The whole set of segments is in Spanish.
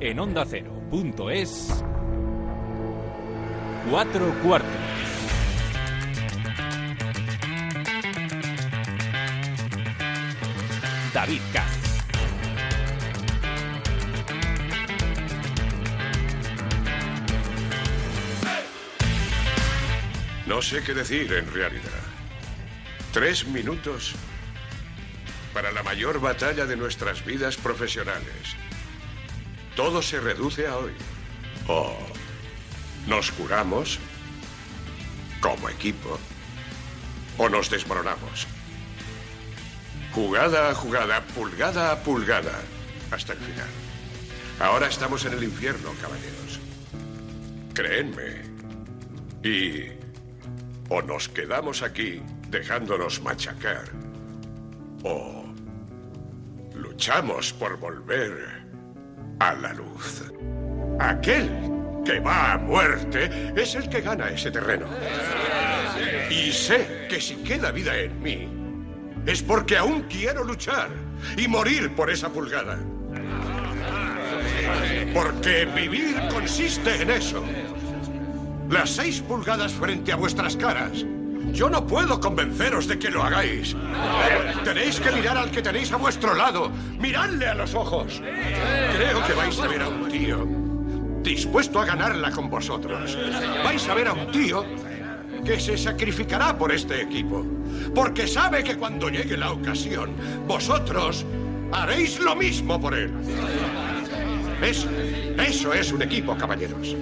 en onda ondacero.es. Cuatro cuartos. David Katz. No sé qué decir en realidad. Tres minutos para la mayor batalla de nuestras vidas profesionales. Todo se reduce a hoy. O nos curamos como equipo o nos desmoronamos. Jugada a jugada, pulgada a pulgada, hasta el final. Ahora estamos en el infierno, caballeros. Créenme. Y o nos quedamos aquí dejándonos machacar, o luchamos por volver a la luz. Aquel que va a muerte es el que gana ese terreno. Y sé que si queda vida en mí, es porque aún quiero luchar y morir por esa pulgada. Porque vivir consiste en eso. Las seis pulgadas frente a vuestras caras. Yo no puedo convenceros de que lo hagáis. Tenéis que mirar al que tenéis a vuestro lado. Miradle a los ojos. Creo que vais a ver a un tío dispuesto a ganarla con vosotros. Vais a ver a un tío que se sacrificará por este equipo. Porque sabe que cuando llegue la ocasión, vosotros haréis lo mismo por él. Eso, eso es un equipo, caballeros.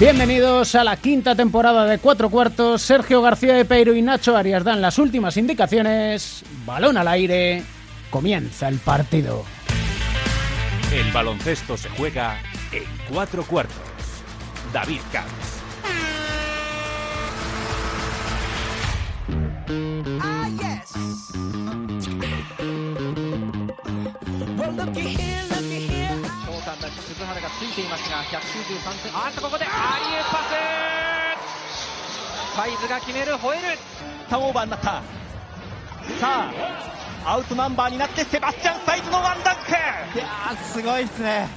Bienvenidos a la quinta temporada de Cuatro Cuartos. Sergio García de Peiro y Nacho Arias dan las últimas indicaciones. Balón al aire. Comienza el partido. El baloncesto se juega en cuatro cuartos. David Katz. ついていますが193点。あーっとここでアリウープパス。サイズが決めるホエル。ターンオーバーになった。さあアウトナンバーになってセバスチャン・サイズのワンダンク。いやーすごいですね。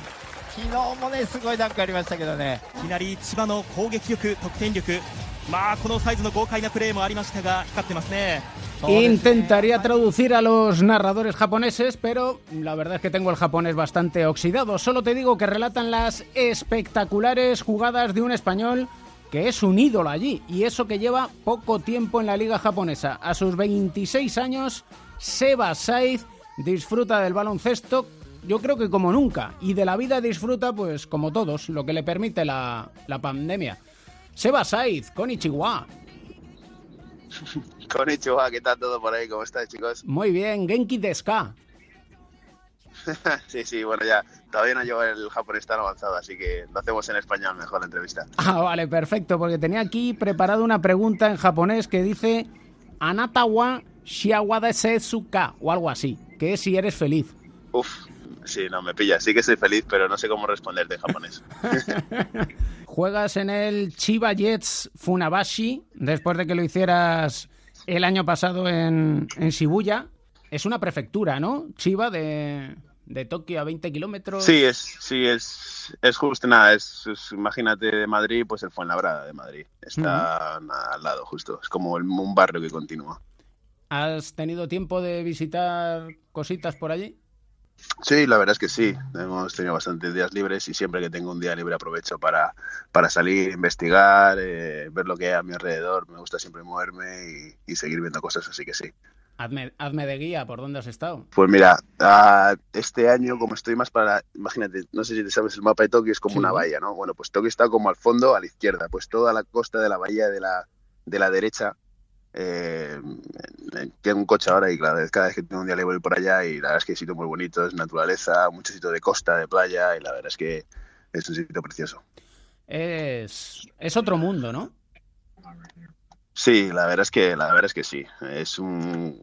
昨日もねすごいダンクありましたけどね。いきなり千葉の攻撃力得点力。まあこのサイズの豪快なプレーもありましたが光ってますね Intentaría traducir a los narradores japoneses, pero la verdad es que tengo el japonés bastante oxidado. Solo te digo que relatan las espectaculares jugadas de un español que es un ídolo allí, y eso que lleva poco tiempo en la liga japonesa. A sus 26 años, Seba Saiz disfruta del baloncesto, yo creo que como nunca, y de la vida disfruta, pues como todos, lo que le permite la, la pandemia. Seba Saiz, con Ichiwa. Konnichiwa, ¿qué tal todo por ahí? ¿Cómo estáis, chicos? Muy bien, Genki Deska. sí, sí, bueno, ya todavía no llevo el japonés tan avanzado, así que lo hacemos en español mejor la entrevista. Ah, vale, perfecto, porque tenía aquí preparado una pregunta en japonés que dice Anata wa shiawa de setsuka o algo así, que es si eres feliz. Uf, sí, no, me pilla. Sí que soy feliz, pero no sé cómo responderte en japonés. Juegas en el Chiba Jets Funabashi después de que lo hicieras el año pasado en, en Shibuya. Es una prefectura, ¿no? Chiba de, de Tokio a 20 kilómetros. Sí, es, sí, es, es justo nada. Es, es- imagínate de Madrid, pues el Fuenlabrada de Madrid. Está al lado, justo. Es como el- un barrio que continúa. ¿Has tenido tiempo de visitar cositas por allí? Sí, la verdad es que sí. Hemos tenido bastantes días libres y siempre que tengo un día libre aprovecho para, para salir, investigar, eh, ver lo que hay a mi alrededor. Me gusta siempre moverme y, y seguir viendo cosas, así que sí. Hazme, hazme de guía, ¿por dónde has estado? Pues mira, ah, este año como estoy más para, imagínate, no sé si te sabes el mapa de Tokio, es como Sí. una bahía, ¿no? Bueno, pues Tokio está como al fondo, a la izquierda, pues toda la costa de la bahía de la, de la derecha, eh, tengo un coche ahora y cada vez, cada vez que tengo un día le voy por allá y la verdad es que hay sitios muy bonitos, naturaleza, mucho sitio de costa, de playa y la verdad es que es un sitio precioso. Es, es otro mundo, ¿no? Sí, la verdad es que la verdad es que sí. Es un,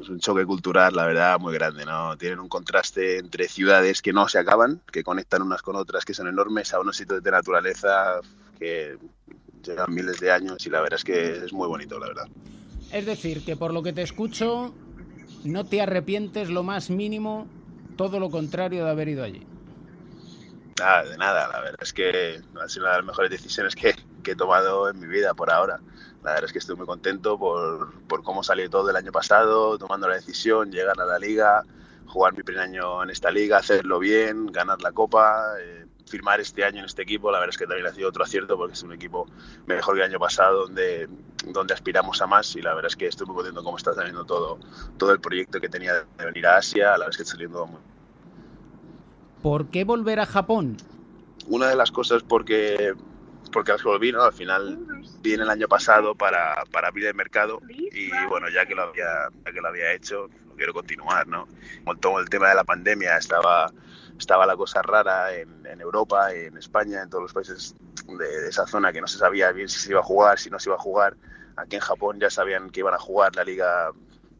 es un choque cultural, la verdad, muy grande, ¿no? Tienen un contraste entre ciudades que no se acaban, que conectan unas con otras, que son enormes, a unos sitios de naturaleza que llevan miles de años y la verdad es que es muy bonito, la verdad. Es decir, que por lo que te escucho, no te arrepientes lo más mínimo, todo lo contrario de haber ido allí. Nada, de nada, la verdad es que ha sido una de las mejores decisiones que, que he tomado en mi vida por ahora. La verdad es que estoy muy contento por, por cómo salió todo el año pasado, tomando la decisión, llegar a la liga, jugar mi primer año en esta liga, hacerlo bien, ganar la copa, eh, firmar este año en este equipo. La verdad es que también ha sido otro acierto porque es un equipo mejor que el año pasado, donde, donde aspiramos a más. Y la verdad es que estoy muy contento cómo está saliendo todo, todo el proyecto que tenía de venir a Asia. La verdad es que está saliendo muy, ¿Por qué volver a Japón? una de las cosas porque porque las que volví, ¿no? Al final vine el año pasado para, para abrir el mercado y bueno, ya que lo había, ya que lo había hecho, quiero continuar, ¿no? Con todo el tema de la pandemia estaba, estaba la cosa rara en, en Europa, en España, en todos los países de, de esa zona que no se sabía bien si se iba a jugar, si no se iba a jugar. Aquí en Japón ya sabían que iban a jugar la liga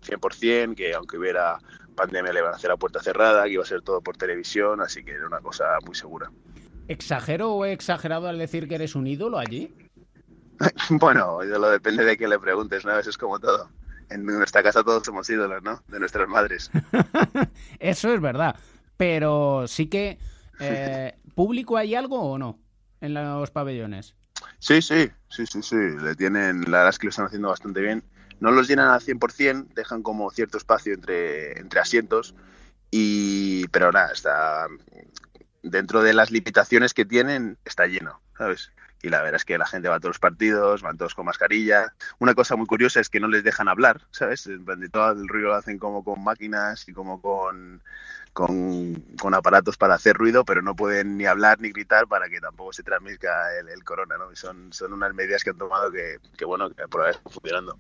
100%, que aunque hubiera pandemia le iban a hacer la puerta cerrada, que iba a ser todo por televisión, así que era una cosa muy segura. ¿Exagero o he exagerado al decir que eres un ídolo allí? Bueno, lo depende de quién le preguntes, ¿no? Eso es como todo. En nuestra casa todos somos ídolos, ¿no? De nuestras madres. Eso es verdad. Pero sí que... eh, ¿Público hay algo o no en los pabellones? Sí, sí, sí, sí, sí. Le tienen, la verdad es que lo están haciendo bastante bien. No los llenan al 100%, dejan como cierto espacio entre, asientos. Y, pero nada, está dentro de las limitaciones que tienen, está lleno, ¿sabes? Y la verdad es que la gente va a todos los partidos, van todos con mascarilla. Una cosa muy curiosa es que no les dejan hablar, ¿sabes? De todo el ruido lo hacen como con máquinas y como con, con, con aparatos para hacer ruido, pero no pueden ni hablar ni gritar para que tampoco se transmita el, el corona, ¿no? Y son, son unas medidas que han tomado que, que bueno, que por ahora están funcionando.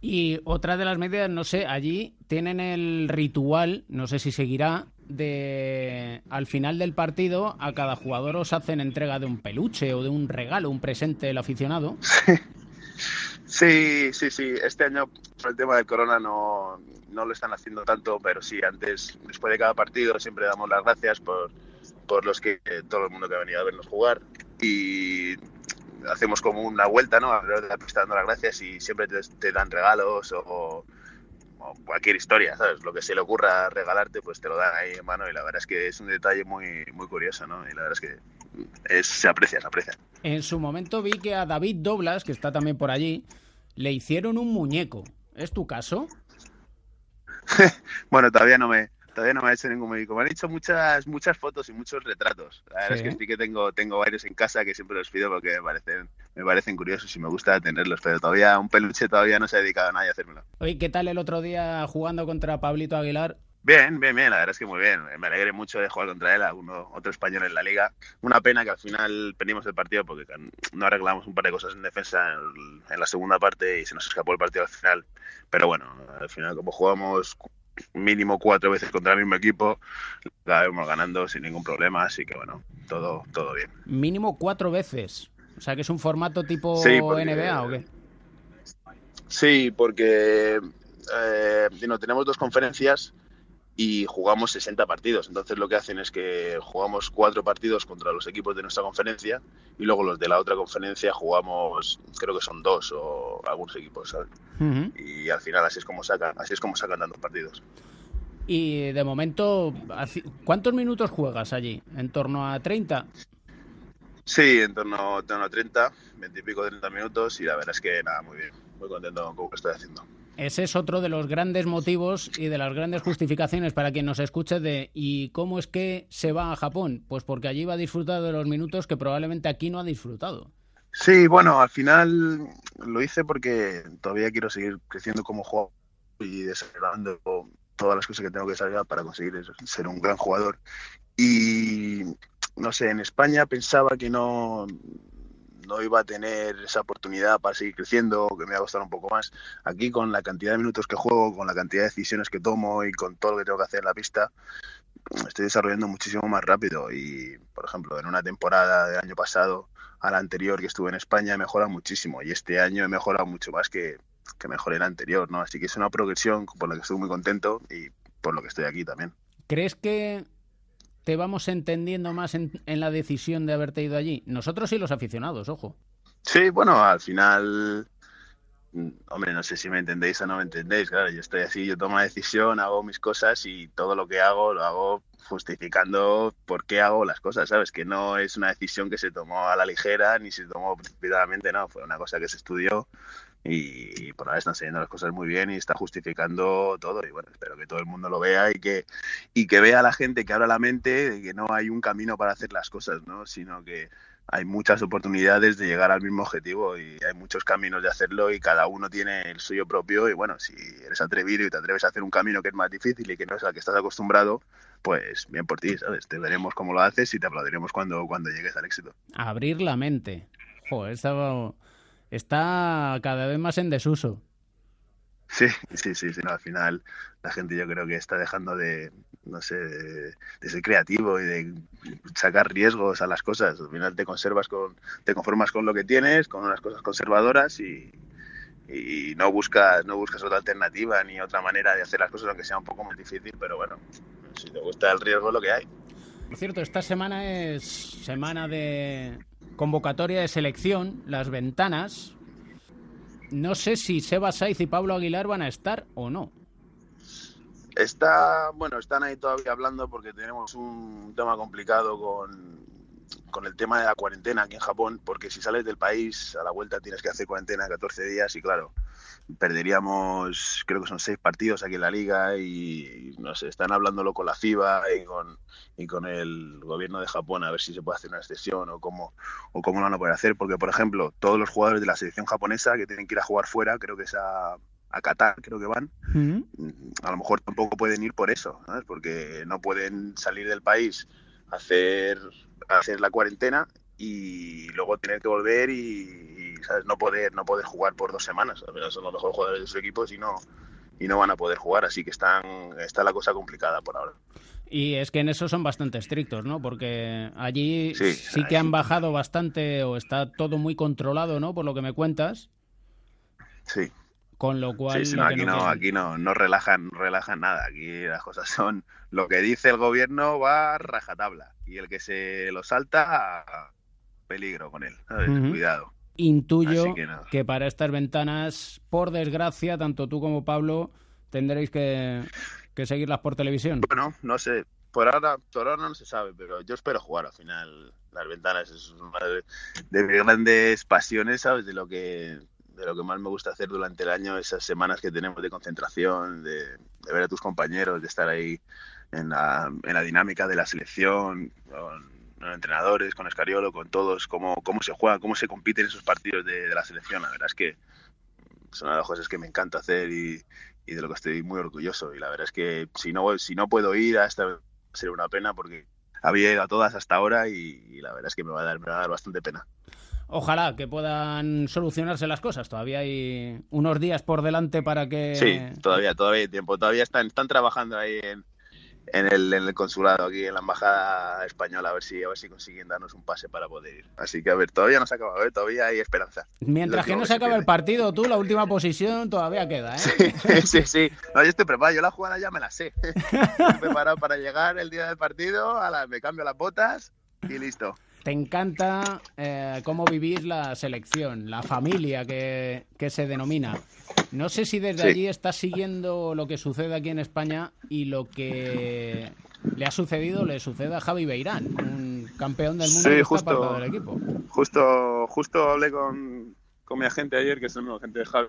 Y otra de las medidas, no sé, allí tienen el ritual, no sé si seguirá, de al final del partido a cada jugador os hacen entrega de un peluche o de un regalo, un presente del aficionado. Sí, sí, sí. Este año, por el tema del corona, no, no lo están haciendo tanto, pero sí, antes, después de cada partido, siempre damos las gracias por, por los que todo el mundo que ha venido a vernos jugar. Y hacemos como una vuelta, ¿no? Alrededor de la pista dando las gracias y siempre te, dan regalos o, o cualquier historia, ¿sabes? Lo que se le ocurra regalarte, pues te lo dan ahí en mano y la verdad es que es un detalle muy, muy curioso, ¿no? Y la verdad es que es, se aprecia, se aprecia. En su momento vi que a David Doblas, que está también por allí, le hicieron un muñeco. ¿Es tu caso? bueno, todavía no me todavía no me ha hecho ningún médico. Me han hecho muchas muchas fotos y muchos retratos. La verdad Sí. es que sí que tengo tengo varios en casa que siempre los pido porque me parecen me parecen curiosos y me gusta tenerlos, pero todavía un peluche todavía no se ha dedicado a nadie a hacérmelo. Oye, ¿qué tal el otro día jugando contra Pablito Aguilar? Bien, bien, bien, la verdad es que muy bien. Me alegré mucho de jugar contra él, alguno, otro español en la liga. Una pena que al final perdimos el partido porque no arreglamos un par de cosas en defensa en, en la segunda parte y se nos escapó el partido al final. Pero bueno, al final como jugamos mínimo cuatro veces contra el mismo equipo, la vemos ganando sin ningún problema, así que bueno, todo, todo bien. Mínimo cuatro veces. O sea, que es un formato tipo Sí, porque- NBA o qué? Sí, porque eh, no, tenemos dos conferencias y jugamos 60 partidos. Entonces lo que hacen es que jugamos cuatro partidos contra los equipos de nuestra conferencia y luego los de la otra conferencia jugamos, creo que son dos o algunos equipos, ¿sabes? Y al final así es como sacan, así es como sacan tantos partidos. Y de momento, ¿cuántos minutos juegas allí? ¿En torno a 30? Sí, en torno, en torno a 30, 20 y pico, 30 minutos y la verdad es que nada, muy bien, muy contento con lo que estoy haciendo. Ese es otro de los grandes motivos y de las grandes justificaciones para quien nos escuche de ¿y cómo es que se va a Japón? Pues porque allí va a disfrutar de los minutos que probablemente aquí no ha disfrutado. Sí, bueno, al final lo hice porque todavía quiero seguir creciendo como jugador y desarrollando todas las cosas que tengo que desarrollar para conseguir ser un gran jugador. Y no sé, en España pensaba que no, no iba a tener esa oportunidad para seguir creciendo, que me iba a costar un poco más. Aquí con la cantidad de minutos que juego, con la cantidad de decisiones que tomo y con todo lo que tengo que hacer en la pista, estoy desarrollando muchísimo más rápido y, por ejemplo, en una temporada del año pasado a la anterior que estuve en España he mejorado muchísimo y este año he mejorado mucho más que, que mejoré el anterior, ¿no? Así que es una progresión por la que estoy muy contento y por lo que estoy aquí también. ¿Crees que te vamos entendiendo más en, en la decisión de haberte ido allí? Nosotros y los aficionados, ojo. Sí, bueno, al final, mm, hombre, no sé si me entendéis o no me entendéis, claro, yo estoy así, yo tomo la decisión, hago mis cosas y todo lo que hago lo hago justificando por qué hago las cosas, ¿sabes? Que no es una decisión que se tomó a la ligera ni se tomó precipitadamente, no, fue una cosa que se estudió y por ahora están saliendo las cosas muy bien y está justificando todo y bueno, espero que todo el mundo lo vea y que, y que vea a la gente que abra la mente de que no hay un camino para hacer las cosas, ¿no? Sino que hay muchas oportunidades de llegar al mismo objetivo y hay muchos caminos de hacerlo y cada uno tiene el suyo propio y bueno, si eres atrevido y te atreves a hacer un camino que es más difícil y que no es al que estás acostumbrado, pues bien por ti, ¿sabes? Te veremos cómo lo haces y te aplaudiremos cuando, cuando llegues al éxito. Abrir la mente. Joder, está, está cada vez más en desuso. Sí, sí, sí, sí, no, al final la gente yo creo que está dejando de, no sé, de, de ser creativo y de sacar riesgos a las cosas. Al final te conservas con, te conformas con lo que tienes, con unas cosas conservadoras y, y no buscas, no buscas otra alternativa ni otra manera de hacer las cosas, aunque sea un poco más difícil, pero bueno, si te gusta el riesgo es lo que hay. Por cierto, esta semana es semana de convocatoria de selección, las ventanas. No sé si Seba Saiz y Pablo Aguilar van a estar o no. Está, bueno, están ahí todavía hablando porque tenemos un tema complicado con, con el tema de la cuarentena aquí en Japón, porque si sales del país a la vuelta tienes que hacer cuarentena 14 días y claro, perderíamos, creo que son seis partidos aquí en la liga y no sé, están hablándolo con la FIBA y con, y con el gobierno de Japón a ver si se puede hacer una excepción o cómo, o cómo lo van a poder hacer, porque por ejemplo, todos los jugadores de la selección japonesa que tienen que ir a jugar fuera, creo que es a, a Qatar, creo que van, a lo mejor tampoco pueden ir por eso, ¿sabes? porque no pueden salir del país hacer, a hacer la cuarentena y luego tener que volver y, y, ¿sabes? no poder no poder jugar por dos semanas. Al final son los mejores jugadores de sus equipos y no y no van a poder jugar, así que están está la cosa complicada por ahora. Y es que en eso son bastante estrictos, ¿no? Porque allí sí, Sí, que ahí- han bajado bastante o está todo muy controlado, ¿no? Por lo que me cuentas. Sí. Con lo cual. Sí, no, aquí no aquí no, no relajan, relajan nada. Aquí las cosas son lo que dice el gobierno va rajatabla y el que se lo salta peligro con él. Cuidado. Intuyo que no. que para estas ventanas, por desgracia, tanto tú como Pablo tendréis que, que seguirlas por televisión. Bueno, no sé. Por ahora, por ahora no se sabe, pero yo espero jugar al final. Las ventanas es una de, de mis grandes pasiones, ¿sabes? De lo que de lo que más me gusta hacer durante el año, esas semanas que tenemos de concentración, de, ver a tus compañeros, de estar ahí en la, en la dinámica de la selección, con los entrenadores, con Escariolo, con todos, cómo, cómo se juega, cómo se compite en esos partidos de, de la selección. La verdad es que son las cosas que me encanta hacer y, y de lo que estoy muy orgulloso. Y la verdad es que si no, si no puedo ir a esta sería una pena porque había ido a todas hasta ahora y, y la verdad es que me va a dar, me va a dar bastante pena. Ojalá que puedan solucionarse las cosas. Todavía hay unos días por delante para que. Sí, todavía, todavía hay tiempo. Todavía están, están trabajando ahí en, en, el, en el consulado, aquí en la embajada española, a ver si, a ver si consiguen darnos un pase para poder ir. Así que a ver, todavía no se ha acabado, ¿eh? todavía hay esperanza. Mientras que no se acabe el partido, tú, la última posición todavía queda, ¿eh? sí, sí. No, yo estoy preparado. Yo la jugada ya me la sé. Estoy preparado para llegar el día del partido, a la- me cambio las botas y listo. Te encanta eh, cómo vivís la selección, la familia que, que se denomina. No sé si desde Sí. allí estás siguiendo lo que sucede aquí en España y lo que le ha sucedido le sucede a Javi Beirán, un campeón del mundo Sí, que está justo. del equipo. Justo, justo hablé con, con mi agente ayer, que es el mismo agente de Javi,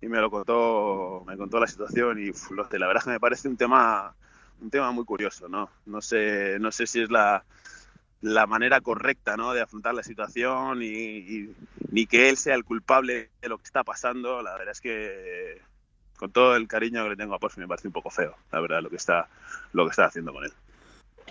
y me lo contó, me contó la situación y la verdad es que me parece un tema, un tema muy curioso, ¿no? No sé, no sé si es la, la manera correcta, ¿no? De afrontar la situación y, y- ni que él sea el culpable de lo que está pasando. La verdad es que con todo el cariño que le tengo a Porfi me parece un poco feo, la verdad, lo que está, lo que está haciendo con él.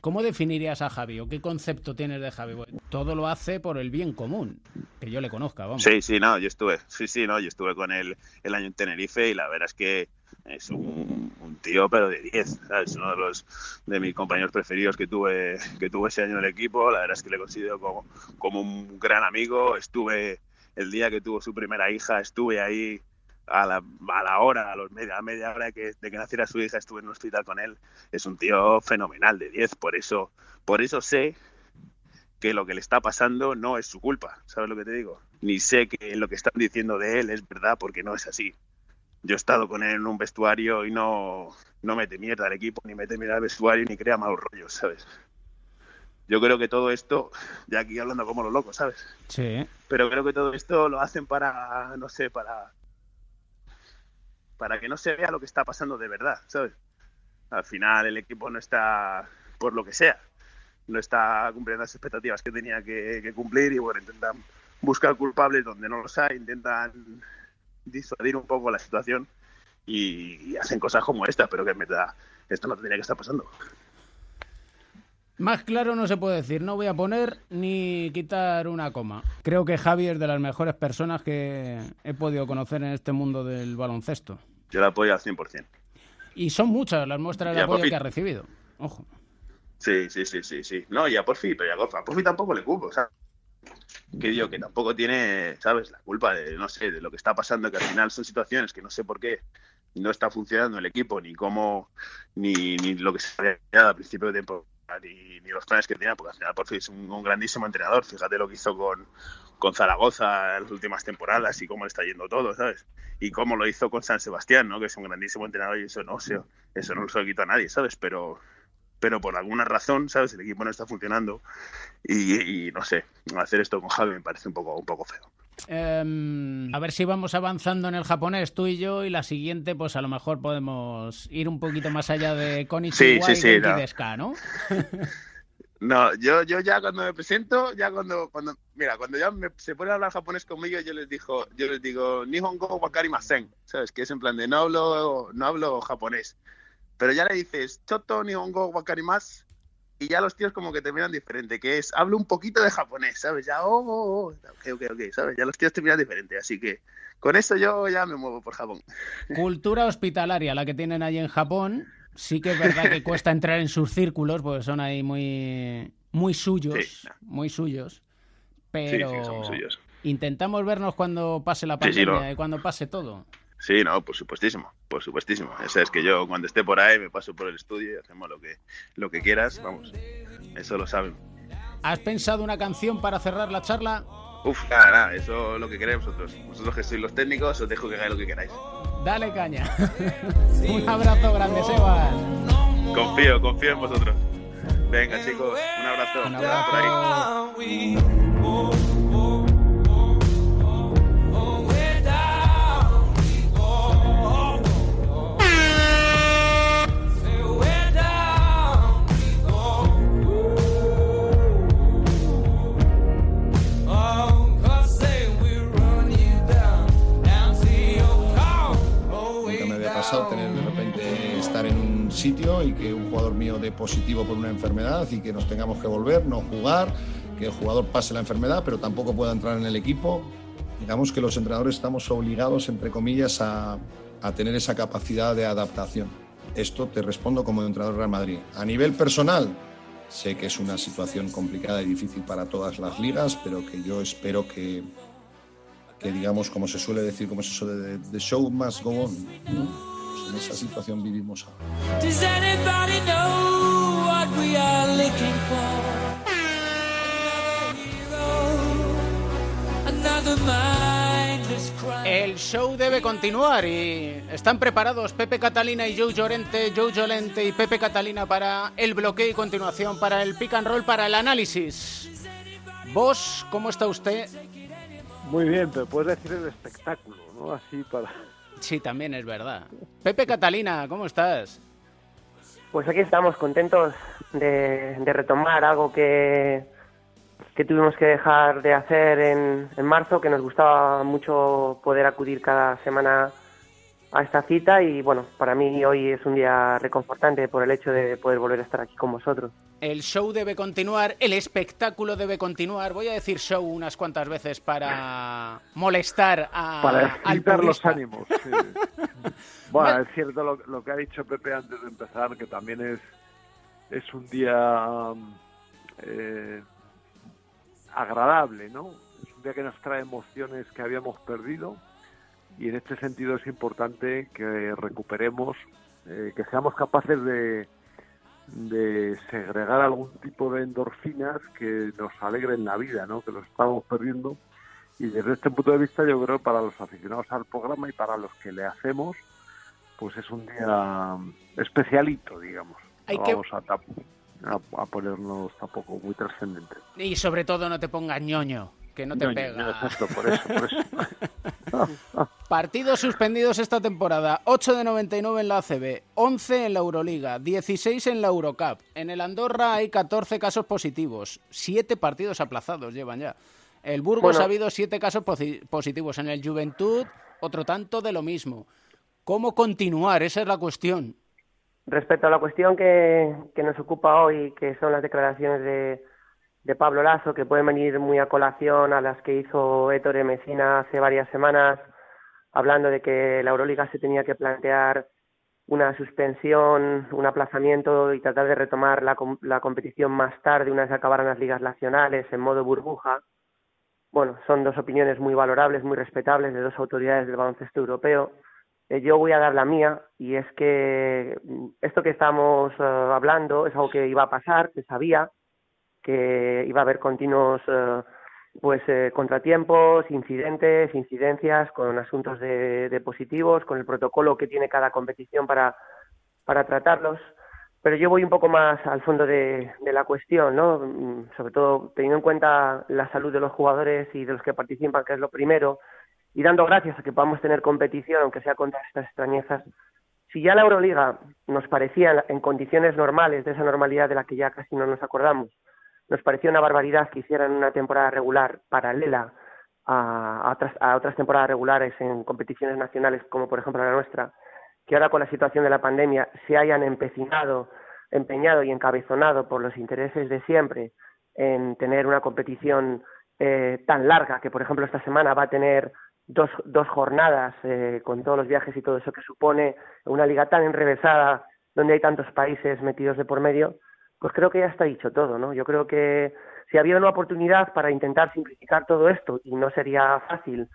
¿Cómo definirías a Javi o qué concepto tienes de Javi? Todo lo hace por el bien común, que yo le conozca, vamos. Sí, sí, no, yo estuve, sí, sí, no, yo estuve con él el año en Tenerife y la verdad es que es un, un tío, pero de 10, ¿sabes? Uno de los de mis compañeros preferidos que tuve que tuve ese año en el equipo, la verdad es que le considero como, como un gran amigo, estuve el día que tuvo su primera hija, estuve ahí a la, a la hora, a, los media, a media hora que, de que naciera su hija, estuve en un hospital con él, es un tío fenomenal de 10, por eso, por eso sé que lo que le está pasando no es su culpa, ¿sabes lo que te digo? Ni sé que lo que están diciendo de él es verdad porque no es así. Yo he estado con él en un vestuario y no, no mete mierda al equipo, ni mete mierda al vestuario, ni crea malos rollos, ¿sabes? Yo creo que todo esto, ya aquí hablando como los locos, ¿sabes? Sí. Pero creo que todo esto lo hacen para, no sé, para para que no se vea lo que está pasando de verdad, ¿sabes? Al final el equipo no está, por lo que sea, no está cumpliendo las expectativas que tenía que, que cumplir y bueno, intentan buscar culpables donde no los hay, intentan disuadir un poco la situación y, y hacen cosas como esta, pero que en verdad esto no tendría que estar pasando. Más claro no se puede decir, no voy a poner ni quitar una coma. Creo que Javi es de las mejores personas que he podido conocer en este mundo del baloncesto. Yo la apoyo al 100%. Y son muchas las muestras de Ya, apoyo Porfi. que ha recibido. Ojo. Sí, sí, sí, sí, sí. No, y a Porfi, pero a Porfi, a Porfi tampoco le culpo, ¿sabes? Que digo, que tampoco tiene, ¿sabes? La culpa de, no sé, de lo que está pasando, que al final son situaciones que no sé por qué no está funcionando el equipo, ni cómo, ni, ni lo que se había creado al principio de temporada, ni, los planes que tenía, porque al final Porfi es un, grandísimo entrenador. Fíjate lo que hizo con, con Zaragoza en las últimas temporadas y cómo le está yendo todo, ¿sabes? Y cómo lo hizo con San Sebastián, ¿no? Que es un grandísimo entrenador y eso no, sé, eso no se lo quito a nadie, ¿sabes? Pero, pero por alguna razón, ¿sabes? El equipo no está funcionando y, y no sé, hacer esto con Javi me parece un poco, un poco feo. Em, a ver si vamos avanzando en el japonés tú y yo y la siguiente pues a lo mejor podemos ir un poquito más allá de Konichiwa Sí, sí, y sí, no. ¿no? No, yo, yo ya cuando me presento, ya cuando, cuando mira, cuando ya me- se pone a hablar japonés conmigo, yo les digo, yo les digo, Nihongo wakarimasen, ¿sabes? Que es en plan de no hablo, no hablo japonés. Pero ya le dices, Choto Nihongo wakarimas, y ya los tíos como que te miran diferente, que es, hablo un poquito de japonés, ¿sabes? Ya, oh, oh, oh, ok, ok, ok, ¿sabes? Ya los tíos te miran diferente, así que con eso yo ya me muevo por Japón. Cultura hospitalaria, la que tienen allí en Japón. Sí que es verdad que cuesta entrar en sus círculos, porque son ahí muy, muy suyos, Sí. muy suyos. Pero sí, somos suyos. intentamos vernos cuando pase la pandemia y cuando pase todo. Sí, no, por supuestísimo, por supuestísimo. Eso es que yo cuando esté por ahí me paso por el estudio y hacemos lo que, lo que quieras, vamos, eso lo saben. ¿Has pensado una canción para cerrar la charla? Uf, nada, nada, eso es lo que queréis vosotros. Vosotros que sois los técnicos, os dejo que hagáis lo que queráis. Dale caña. Un abrazo grande, Sebas. Confío, confío en vosotros. Venga, chicos, un abrazo. Un Hasta por ahí. Positivo por una enfermedad y que nos tengamos que volver, no jugar, que el jugador pase la enfermedad pero tampoco pueda entrar en el equipo. Digamos que los entrenadores estamos obligados, entre comillas, a, a tener esa capacidad de adaptación. Esto te respondo como entrenador Real Madrid. A nivel personal, sé que es una situación complicada y difícil para todas las ligas, pero que yo espero que, que digamos, como se suele decir, como es eso de the show must go on. ¿no? Pues en esa situación vivimos ahora. Does anybody know what we are looking for? Another hero, another mindless crime. El show debe continuar y están preparados Pepe Catalina y Joe Llorente, Joe Llorente y Pepe Catalina para el bloqueo y continuación, para el pick and roll, para el análisis. Vos, ¿cómo está usted? Muy bien, pero puedes decir el espectáculo, ¿no? Así para... Sí, también es verdad. Pepe Catalina, ¿cómo estás? Pues aquí estamos contentos de, retomar algo que, que tuvimos que dejar de hacer en, en marzo, que nos gustaba mucho poder acudir cada semana a esta cita y bueno, para mí hoy es un día reconfortante por el hecho de poder volver a estar aquí con vosotros. El show debe continuar, el espectáculo debe continuar. Voy a decir show unas cuantas veces para molestar a, para al los ánimos. sí. bueno, es cierto lo, lo que ha dicho Pepe antes de empezar, que también es, es un día eh, agradable, ¿no? Es un día que nos trae emociones que habíamos perdido y en este sentido es importante que recuperemos, eh, que seamos capaces de, de segregar algún tipo de endorfinas que nos alegren la vida, ¿no? Que los estamos perdiendo Y desde este punto de vista yo creo que para los aficionados al programa y para los que le hacemos, pues es un día especialito, digamos. Hay que- vamos a, tap- a, a ponernos tampoco muy trascendentes. Y sobre todo no te pongas ñoño, que no te Ñoño, pega. exacto, por eso, por eso. Partidos suspendidos esta temporada. 8 de 99 en la ACB, 11 en la Euroliga, 16 en la Eurocup. En el Andorra hay 14 casos positivos, 7 partidos aplazados llevan ya. El Burgos Bueno. ha habido 7 casos posi- positivos. En el Juventud, otro tanto de lo mismo. ¿Cómo continuar? Esa es la cuestión. Respecto a la cuestión que, que nos ocupa hoy, que son las declaraciones de, de Pablo Lazo, que pueden venir muy a colación a las que hizo Héctor Messina hace varias semanas, hablando de que la Euroliga se tenía que plantear una suspensión, un aplazamiento y tratar de retomar la, la competición más tarde, una vez acabaran las ligas nacionales en modo burbuja. Bueno, son dos opiniones muy valorables, muy respetables de dos autoridades del baloncesto europeo. Eh, yo voy a dar la mía y es que mm, esto que estamos eh, hablando es algo que iba a pasar, que sabía que iba a haber continuos eh, pues eh, contratiempos, incidentes, incidencias con asuntos de, positivos, con el protocolo que tiene cada competición para, para tratarlos. Pero yo voy un poco más al fondo de, de la cuestión, ¿no? Mm, Sobre todo teniendo en cuenta la salud de los jugadores y de los que participan, que es lo primero, y dando gracias a que podamos tener competición, aunque sea contra estas extrañezas. Si ya la Euroliga nos parecía en condiciones normales, de esa normalidad de la que ya casi no nos acordamos, nos parecía una barbaridad que hicieran una temporada regular paralela a, a otras, a otras temporadas regulares en competiciones nacionales, como por ejemplo la nuestra, que ahora con la situación de la pandemia se hayan empecinado, empeñado y encabezonado por los intereses de siempre en tener una competición eh, tan larga, que por ejemplo esta semana va a tener dos, dos jornadas eh, con todos los viajes y todo eso que supone una liga tan enrevesada donde hay tantos países metidos de por medio, pues creo que ya está dicho todo, ¿no? Yo creo que si había una oportunidad para intentar simplificar todo esto y no sería fácil,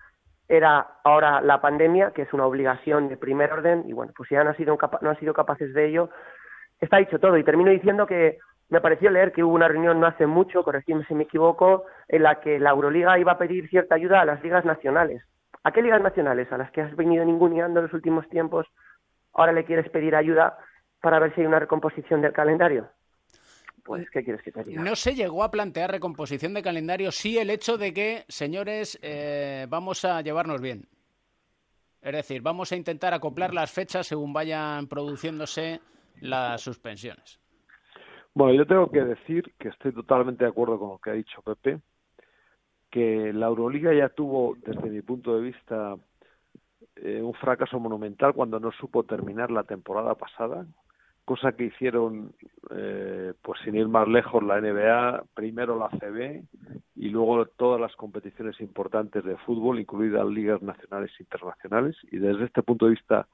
era ahora la pandemia, que es una obligación de primer orden, y bueno, pues ya no han sido, no han sido capaces de ello, está dicho todo. Y termino diciendo que me pareció leer que hubo una reunión no hace mucho, corregidme si me equivoco, en la que la Euroliga iba a pedir cierta ayuda a las ligas nacionales. ¿A qué ligas nacionales? A las que has venido ninguneando en los últimos tiempos, ahora le quieres pedir ayuda para ver si hay una recomposición del calendario. Pues, ¿qué quieres que te diga? No se llegó a plantear recomposición de calendario, sí el hecho de que, señores, eh, vamos a llevarnos bien. Es decir, vamos a intentar acoplar las fechas según vayan produciéndose las suspensiones. Bueno, yo tengo que decir que estoy totalmente de acuerdo con lo que ha dicho Pepe, que la Euroliga ya tuvo, desde mi punto de vista, eh, un fracaso monumental cuando no supo terminar la temporada pasada, cosa que hicieron, eh, pues sin ir más lejos, la NBA, primero la CB y luego todas las competiciones importantes de fútbol, incluidas ligas nacionales e internacionales, y desde este punto de vista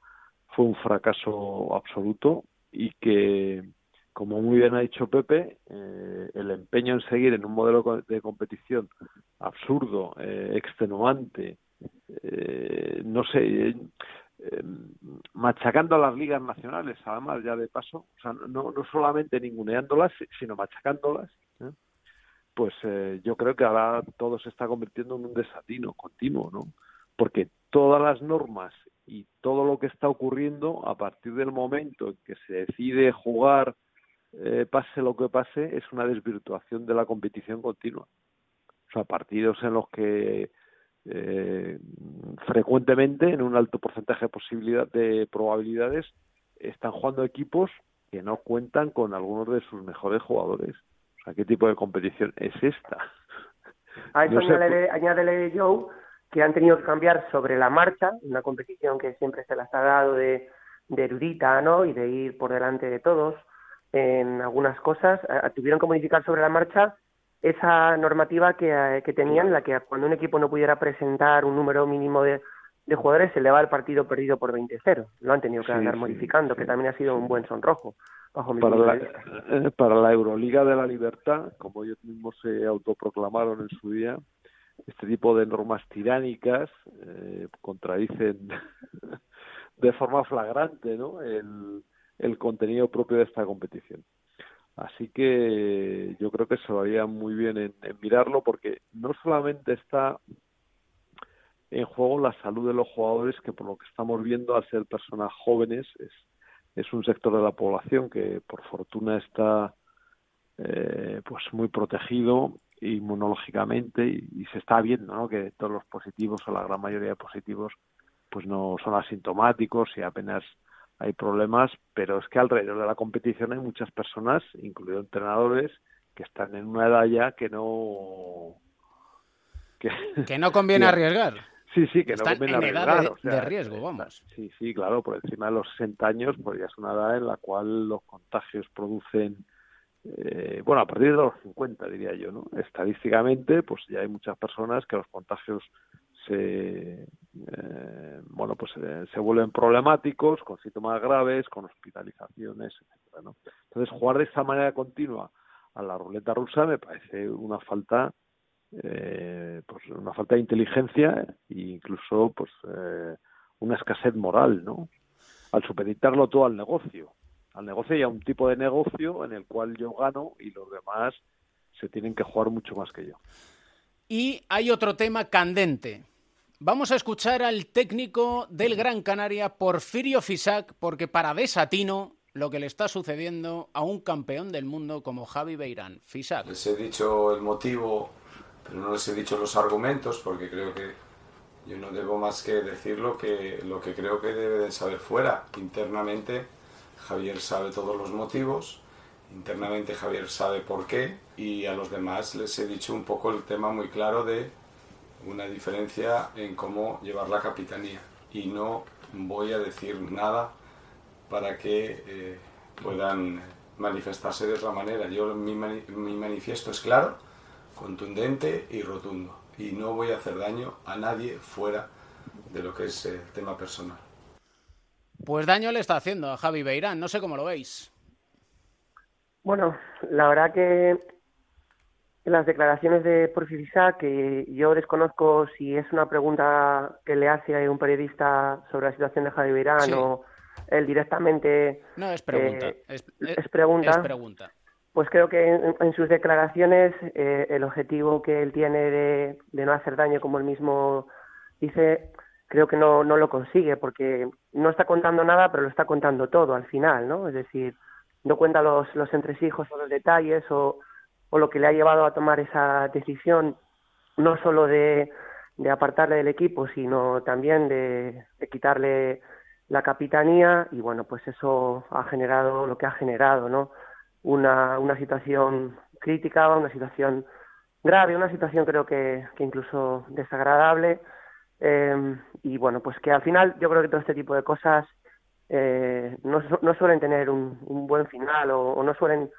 fue un fracaso absoluto y que como muy bien ha dicho Pepe, eh, el empeño en seguir en un modelo de competición absurdo, eh, extenuante, eh, no sé, eh, machacando a las ligas nacionales, además ya de paso, o sea, no, no solamente ninguneándolas, sino machacándolas, ¿eh? pues eh, yo creo que ahora todo se está convirtiendo en un desatino continuo, ¿no? Porque todas las normas y todo lo que está ocurriendo a partir del momento en que se decide jugar eh, pase lo que pase, es una desvirtuación de la competición continua. O sea, partidos en los que eh, frecuentemente, en un alto porcentaje de posibilidad de probabilidades, están jugando equipos que no cuentan con algunos de sus mejores jugadores. O sea, ¿qué tipo de competición es esta? A eso No añádele, añádele, Joe, que han tenido que cambiar sobre la marcha, una competición que siempre se las ha dado de, de erudita, ¿no? Y de ir por delante de todos en algunas cosas. eh, tuvieron que modificar sobre la marcha esa normativa que, eh, que tenían, en la que cuando un equipo no pudiera presentar un número mínimo de, de jugadores, se le va el partido perdido por 20-0. Lo han tenido que Sí, andar sí, modificando, que también ha sido un buen sonrojo, bajo mi para la, eh, para la Euroliga de la Libertad, como ellos mismos se autoproclamaron en su día, este tipo de normas tiránicas eh, contradicen de forma flagrante ¿no? el, el contenido propio de esta competición. Así que yo creo que se lo haría muy bien en, mirarlo porque no solamente está en juego la salud de los jugadores, que por lo que estamos viendo, al ser personas jóvenes, es, un sector de la población que por fortuna está eh, pues muy protegido inmunológicamente y, se está viendo ¿no? que todos los positivos o la gran mayoría de positivos pues no son asintomáticos y apenas hay problemas, pero es que alrededor de la competición hay muchas personas, incluidos entrenadores, que están en una edad ya que no que, no conviene arriesgar. Sí, sí, que no conviene en arriesgar. Edad de, riesgo, vamos. Sí, sí, claro, por encima de los 60 años, pues ya es una edad en la cual los contagios producen eh, bueno, a partir de los 50 diría yo, ¿no? Estadísticamente, pues ya hay muchas personas que los contagios se, eh, bueno, pues eh, se vuelven problemáticos, con síntomas graves, con hospitalizaciones, etcétera, ¿no? Entonces, jugar de esta manera continua a la ruleta rusa me parece una falta, pues una falta de inteligencia e incluso, pues, una escasez moral, ¿no? Al supeditarlo todo al negocio al negocio y a un tipo de negocio en el cual yo gano y los demás se tienen que jugar mucho más que yo. Y hay otro tema candente. Vamos a escuchar al técnico del Gran Canaria, Porfirio Fisac, porque para desatino lo que le está sucediendo a un campeón del mundo como Javi Beirán. Fisac. Les he dicho el motivo, pero no les he dicho los argumentos, porque creo que yo no debo más que decirlo que lo que creo que deben saber fuera. Internamente Javier sabe todos los motivos, internamente Javier sabe por qué y a los demás les he dicho un poco el tema muy claro de una diferencia en cómo llevar la capitanía y no voy a decir nada para que eh, puedan manifestarse de otra manera. Yo mi, mi manifiesto es claro, contundente y rotundo y no voy a hacer daño a nadie fuera de lo que es el tema personal. Pues daño le está haciendo a Javi Beirán, no sé cómo lo veis. Bueno, la verdad que las declaraciones de Porfirisa, que yo desconozco si es una pregunta que le hace un periodista sobre la situación de Javi Beirán o él directamente. No, es pregunta. Eh, es, pregunta. pregunta. Pues creo que en, sus declaraciones eh, el objetivo que él tiene de, de no hacer daño, como él mismo dice, creo que no, no lo consigue porque no está contando nada, pero lo está contando todo al final, ¿no? Es decir, no cuenta los, los entresijos o los detalles o, o lo que le ha llevado a tomar esa decisión, no solo de, de apartarle del equipo, sino también de, quitarle la capitanía y bueno, pues eso ha generado lo que ha generado, ¿no? Una, una situación crítica, una situación grave, una situación creo que, que incluso desagradable eh, y bueno, pues que al final yo creo que todo este tipo de cosas eh, no, no, suelen tener un, un buen final o, no suelen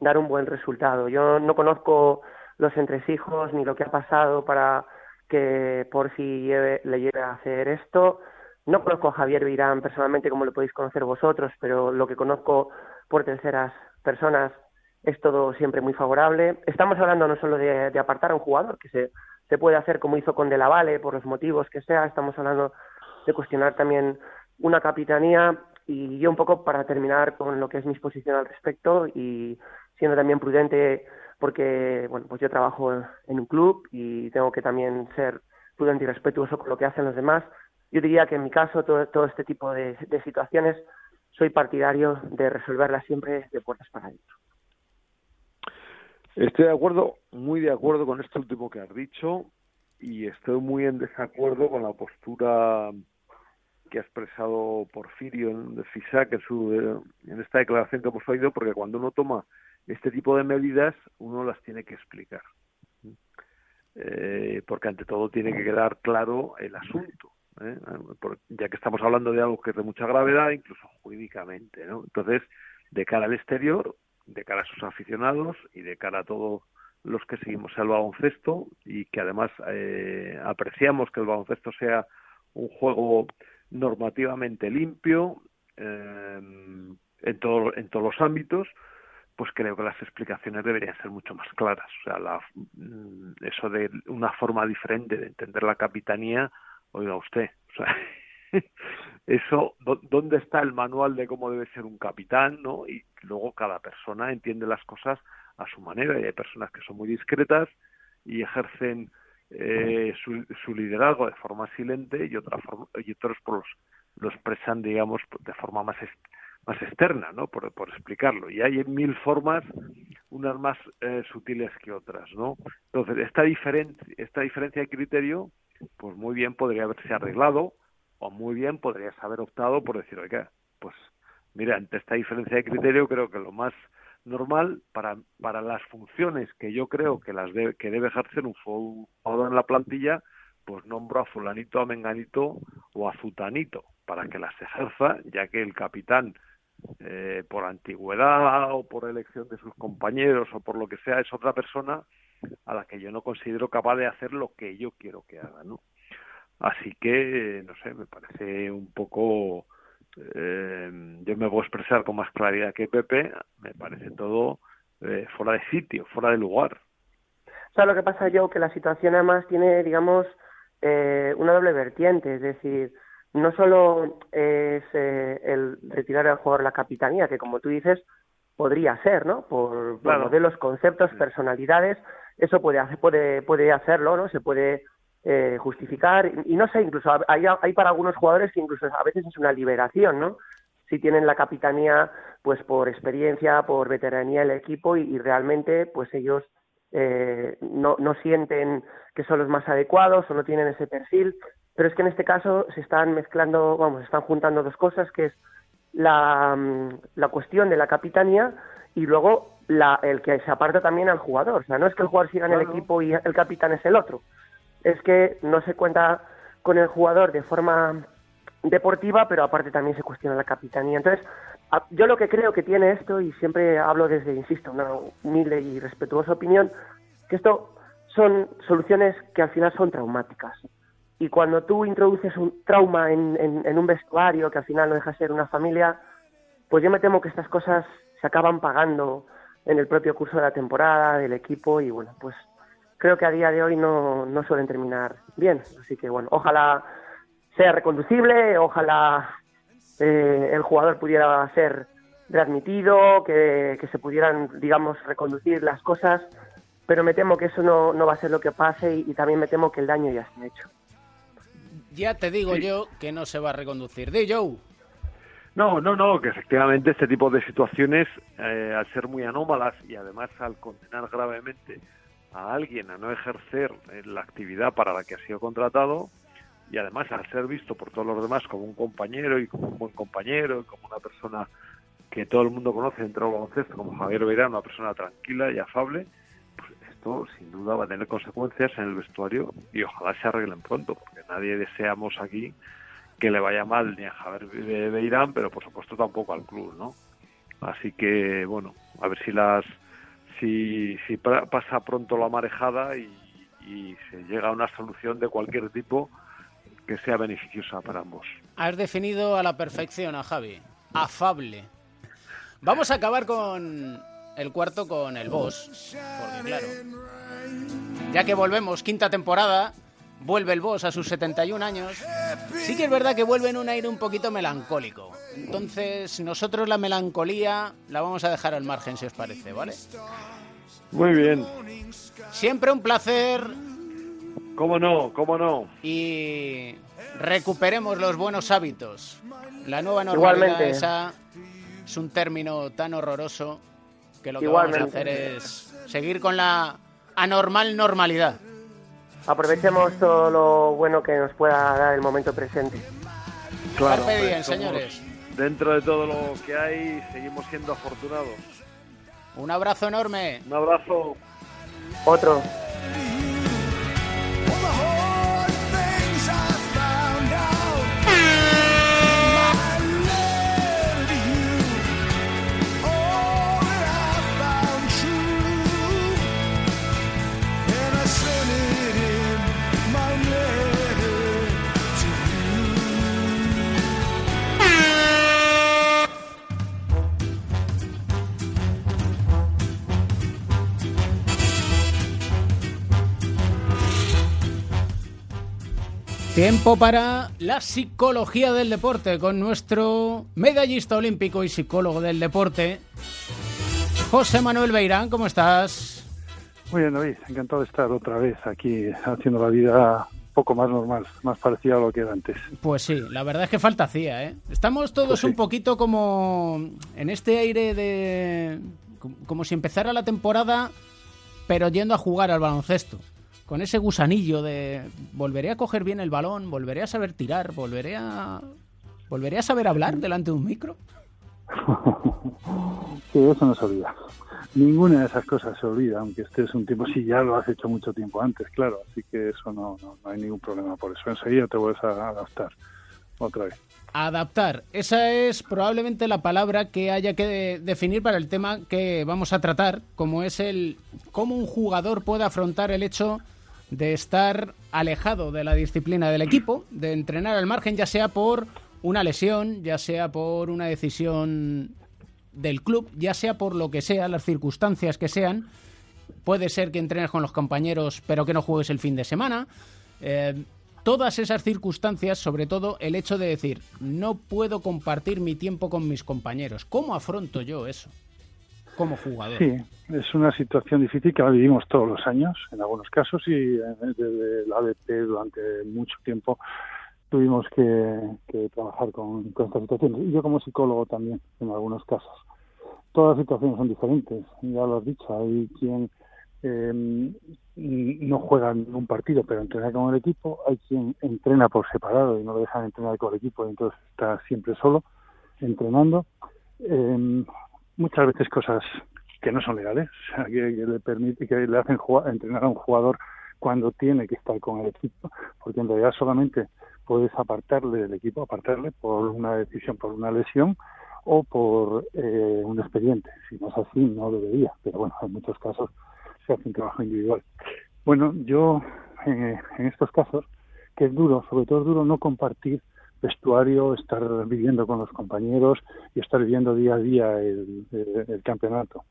dar un buen resultado. Yo no conozco los entresijos ni lo que ha pasado para que por si le lleve a hacer esto. No conozco a Javier Virán personalmente como lo podéis conocer vosotros, pero lo que conozco por terceras personas es todo siempre muy favorable. Estamos hablando no solo de, de apartar a un jugador, que se se puede hacer como hizo con De la Valle, por los motivos que sea. Estamos hablando de cuestionar también una capitanía y yo un poco para terminar con lo que es mi exposición al respecto y siendo también prudente porque bueno pues yo trabajo en un club y tengo que también ser prudente y respetuoso con lo que hacen los demás. Yo diría que en mi caso todo, todo este tipo de, situaciones soy partidario de resolverlas siempre de puertas para adentro. Estoy de acuerdo, muy de acuerdo con esto último que has dicho y estoy muy en desacuerdo con la postura que ha expresado Porfirio de FISAC en, su, en esta declaración que hemos oído, porque cuando uno toma este tipo de medidas, uno las tiene que explicar. Eh, porque ante todo tiene que quedar claro el asunto, ¿eh? ya que estamos hablando de algo que es de mucha gravedad, incluso jurídicamente. ¿no? Entonces, de cara al exterior, de cara a sus aficionados y de cara a todos los que seguimos el baloncesto y que además eh, apreciamos que el baloncesto sea un juego normativamente limpio eh, en, todo, en todos los ámbitos, pues creo que las explicaciones deberían ser mucho más claras. O sea, la, mm, eso de una forma diferente de entender la capitanía, oiga usted, o sea, eso, ¿dónde está el manual de cómo debe ser un capitán? ¿no? Y luego cada persona entiende las cosas a su manera y hay personas que son muy discretas y ejercen eh, su, su, liderazgo de forma silente y, otra forma, y otros los, lo expresan, digamos, de forma más, más externa, ¿no? Por, por, explicarlo. Y hay mil formas, unas más eh, sutiles que otras, ¿no? Entonces, esta, diferencia esta diferencia de criterio, pues muy bien podría haberse arreglado o muy bien podrías haber optado por decir, oiga, pues mira, ante esta diferencia de criterio creo que lo más normal para, para las funciones que yo creo que las debe, que debe ejercer un jugador en la plantilla, pues nombro a fulanito, a menganito o a zutanito para que las ejerza, ya que el capitán eh, por antigüedad o por elección de sus compañeros o por lo que sea es otra persona a la que yo no considero capaz de hacer lo que yo quiero que haga, ¿no? Así que, no sé, me parece un poco eh, yo me puedo expresar con más claridad que Pepe, me parece todo eh, fuera de sitio, fuera de lugar. O sea, lo que pasa yo que la situación además tiene, digamos, eh, una doble vertiente, es decir, no solo es eh, el retirar al jugador la capitanía, que como tú dices, podría ser, ¿no? Por, por modelos, conceptos, personalidades, eso puede, hacer, puede, puede hacerlo, ¿no? Se puede eh, justificar y, no sé incluso hay, hay para algunos jugadores que incluso a veces es una liberación no si tienen la capitanía pues por experiencia por veteranía del equipo y, realmente pues ellos eh, no, no sienten que son los más adecuados o no tienen ese perfil pero es que en este caso se están mezclando vamos se están juntando dos cosas que es la, mm, la cuestión de la capitanía y luego la, el que se aparta también al jugador o sea no es que el jugador siga en el equipo y el capitán es el otro es que no se cuenta con el jugador de forma deportiva, pero aparte también se cuestiona la capitanía. Entonces, yo lo que creo que tiene esto, y siempre hablo desde, insisto, una humilde y respetuosa opinión, que esto son soluciones que al final son traumáticas. Y cuando tú introduces un trauma en, en, un vestuario que al final no deja de ser una familia, pues yo me temo que estas cosas se acaban pagando en el propio curso de la temporada, del equipo, y bueno, pues creo que a día de hoy no, no suelen terminar bien. Así que bueno, ojalá sea reconducible, ojalá eh, el jugador pudiera ser readmitido, que, se pudieran, digamos, reconducir las cosas, pero me temo que eso no, va a ser lo que pase y, también me temo que el daño ya está hecho. Ya te digo yo que no se va a reconducir. De Joe. No, no, no, que efectivamente este tipo de situaciones, eh, al ser muy anómalas y además al condenar gravemente a alguien a no ejercer eh, la actividad para la que ha sido contratado y además al ser visto por todos los demás como un compañero y como un buen compañero y como una persona que todo el mundo conoce dentro del baloncesto como Javier Beirán, una persona tranquila y afable, sin duda va a tener consecuencias en el vestuario y ojalá se arreglen pronto, porque nadie deseamos aquí que le vaya mal ni a Javier Beirán, pero por supuesto tampoco al club, ¿no? Así que, bueno, a ver si las si, si pasa pronto la marejada y, se llega a una solución de cualquier tipo que sea beneficiosa para ambos. Has definido a la perfección a Javi. Afable. Vamos a acabar con el cuarto con el boss. Porque claro, ya que volvemos, quinta temporada, vuelve el boss a sus 71 años. Sí que es verdad que vuelve en un aire un poquito melancólico. Entonces, nosotros la melancolía la vamos a dejar al margen, si os parece, ¿vale? Muy bien. Siempre un placer. ¿Cómo no? ¿Cómo no? Y recuperemos los buenos hábitos. La nueva normalidad esa es un término tan horroroso que lo que vamos a hacer es seguir con la anormal normalidad. Aprovechemos todo lo bueno que nos pueda dar el momento presente. Claro, bien, pues señores. Dentro de todo lo que hay, seguimos siendo afortunados. Un abrazo enorme. Un abrazo. Otro. Tiempo para la psicología del deporte con nuestro medallista olímpico y psicólogo del deporte, José Manuel Beirán. ¿Cómo estás? Muy bien, David, encantado de estar otra vez aquí haciendo la vida un poco más normal, más parecida a lo que era antes. Pues sí, la verdad es que falta hacía, ¿eh? Estamos todos Pues sí. un poquito como en este aire de... como si empezara la temporada, pero yendo a jugar al baloncesto. Con ese gusanillo de volveré a coger bien el balón, volveré a saber tirar, volveré a... ¿Volveré a saber hablar delante de un micro? Sí, eso no se olvida. Ninguna de esas cosas se olvida, aunque estés un tiempo, si ya lo has hecho mucho tiempo antes, claro, así que eso no, no, no hay ningún problema por eso. Enseguida te vuelves a adaptar otra vez. Adaptar. Esa es probablemente la palabra que haya que de- definir para el tema que vamos a tratar, como es el cómo un jugador puede afrontar el hecho de estar alejado de la disciplina del equipo, de entrenar al margen, ya sea por una lesión, ya sea por una decisión del club, ya sea por lo que sea, las circunstancias que sean. Puede ser que entrenes con los compañeros, pero que no juegues el fin de semana. Eh, todas esas circunstancias, sobre todo el hecho de decir, no puedo compartir mi tiempo con mis compañeros. ¿Cómo afronto yo eso como jugador? Sí, es una situación difícil que la vivimos todos los años, en algunos casos, y eh, desde el ADP durante mucho tiempo tuvimos que, trabajar con, con estas situaciones. Y yo como psicólogo también, en algunos casos. Todas las situaciones son diferentes, ya lo has dicho, hay quien eh, no juega en un partido pero entrena con el equipo, hay quien entrena por separado y no le dejan entrenar con el equipo y entonces está siempre solo entrenando. Eh, muchas veces cosas que no son legales, o sea, que, le permite que le hacen entrenar a un jugador cuando tiene que estar con el equipo, porque en realidad solamente puedes apartarle del equipo, apartarle por una decisión, por una lesión o por eh, un expediente. Si no es así, no debería, pero bueno, en muchos casos se hace un trabajo individual. Bueno, yo eh, en estos casos, que es duro, sobre todo es duro no compartir vestuario, estar viviendo con los compañeros y estar viviendo día a día el, campeonato.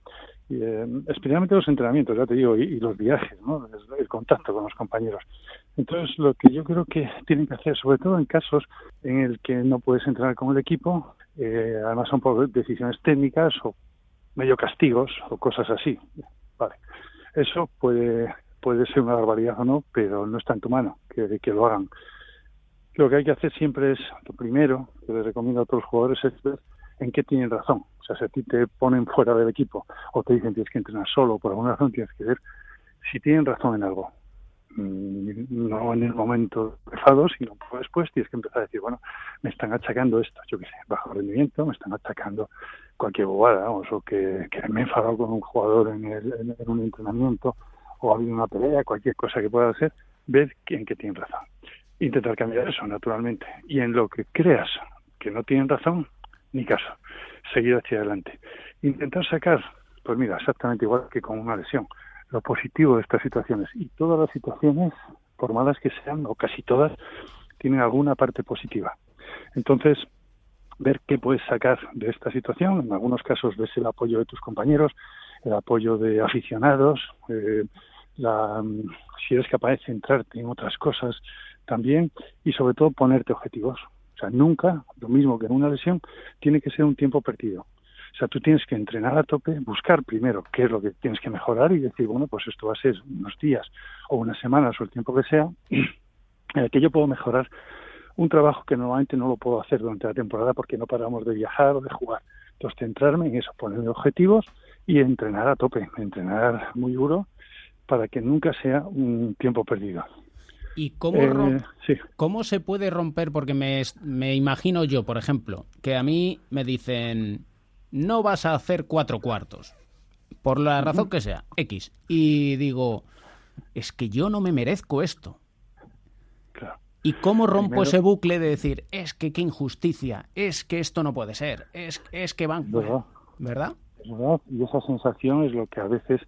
Y, eh, especialmente los entrenamientos, ya te digo, y, los viajes, ¿no? el, contacto con los compañeros. Entonces, lo que yo creo que tienen que hacer, sobre todo en casos en el que no puedes entrenar con el equipo, eh, además son por decisiones técnicas o medio castigos o cosas así. Vale. Eso puede, puede ser una barbaridad o no, pero no está en tu mano que lo hagan. Lo que hay que hacer siempre es, lo primero que les recomiendo a los jugadores es ver en qué tienen razón. O sea, si a ti te ponen fuera del equipo o te dicen tienes que entrenar solo, por alguna razón tienes que ver si tienen razón en algo. Mm, No en el momento empezado, sino después tienes que empezar a decir, bueno, me están achacando esto, yo qué sé, bajo rendimiento, me están achacando cualquier bobada, o que, que me he enfadado con un jugador en, el- en- un entrenamiento, o ha habido una pelea, cualquier cosa que pueda hacer, ver en qué tienen razón. Intentar cambiar eso, naturalmente. Y en lo que creas que no tienen razón, ni caso. Seguir hacia adelante. Intentar sacar, pues mira, exactamente igual que con una lesión, lo positivo de estas situaciones. Y todas las situaciones, por malas que sean, o casi todas, tienen alguna parte positiva. Entonces, ver qué puedes sacar de esta situación. En algunos casos ves el apoyo de tus compañeros, el apoyo de aficionados, eh, la, si eres capaz de centrarte en otras cosas también y sobre todo ponerte objetivos. O sea, nunca, lo mismo que en una lesión, tiene que ser un tiempo perdido. O sea, tú tienes que entrenar a tope, buscar primero qué es lo que tienes que mejorar y decir, bueno, pues esto va a ser unos días o unas semanas o el tiempo que sea, en el que yo puedo mejorar un trabajo que normalmente no lo puedo hacer durante la temporada porque no paramos de viajar o de jugar. Entonces, centrarme en eso, ponerme objetivos y entrenar a tope, entrenar muy duro para que nunca sea un tiempo perdido. ¿Y cómo, Eh, sí. cómo se puede romper? Porque me, me imagino yo, por ejemplo, que a mí me dicen, no vas a hacer cuatro cuartos, por la razón que sea, X. Y digo, es que yo no me merezco esto. ¿Y cómo rompo Primero- ese bucle de decir, es que qué injusticia, es que esto no puede ser, es, es que van... ¿Verdad? Verdad, y esa sensación es lo que a veces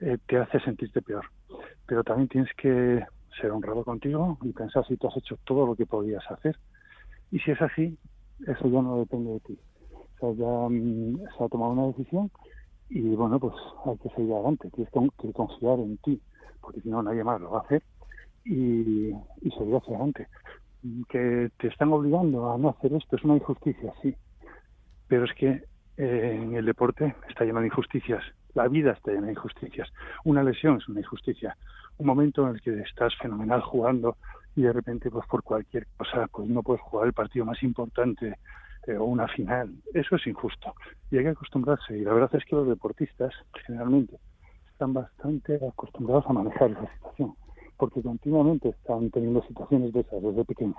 eh, te hace sentirte peor. Pero también tienes que ser honrado contigo y pensar si tú has hecho todo lo que podías hacer. Y si es así, eso ya no depende de ti. O sea, ya mm, se ha tomado una decisión y bueno, pues hay que seguir adelante. Tienes que, confiar en ti, porque si no, nadie más lo va a hacer y, y seguir hacia adelante. Que te están obligando a no hacer esto es una injusticia, sí. Pero es que eh, en el deporte está lleno de injusticias La vida está llena de injusticias. Una lesión es una injusticia. Un momento en el que estás fenomenal jugando y de repente, pues por cualquier cosa, pues no puedes jugar el partido más importante eh, o una final. Eso es injusto. Y hay que acostumbrarse. Y la verdad es que los deportistas, generalmente, están bastante acostumbrados a manejar esa situación, porque continuamente están teniendo situaciones de esas desde pequeños.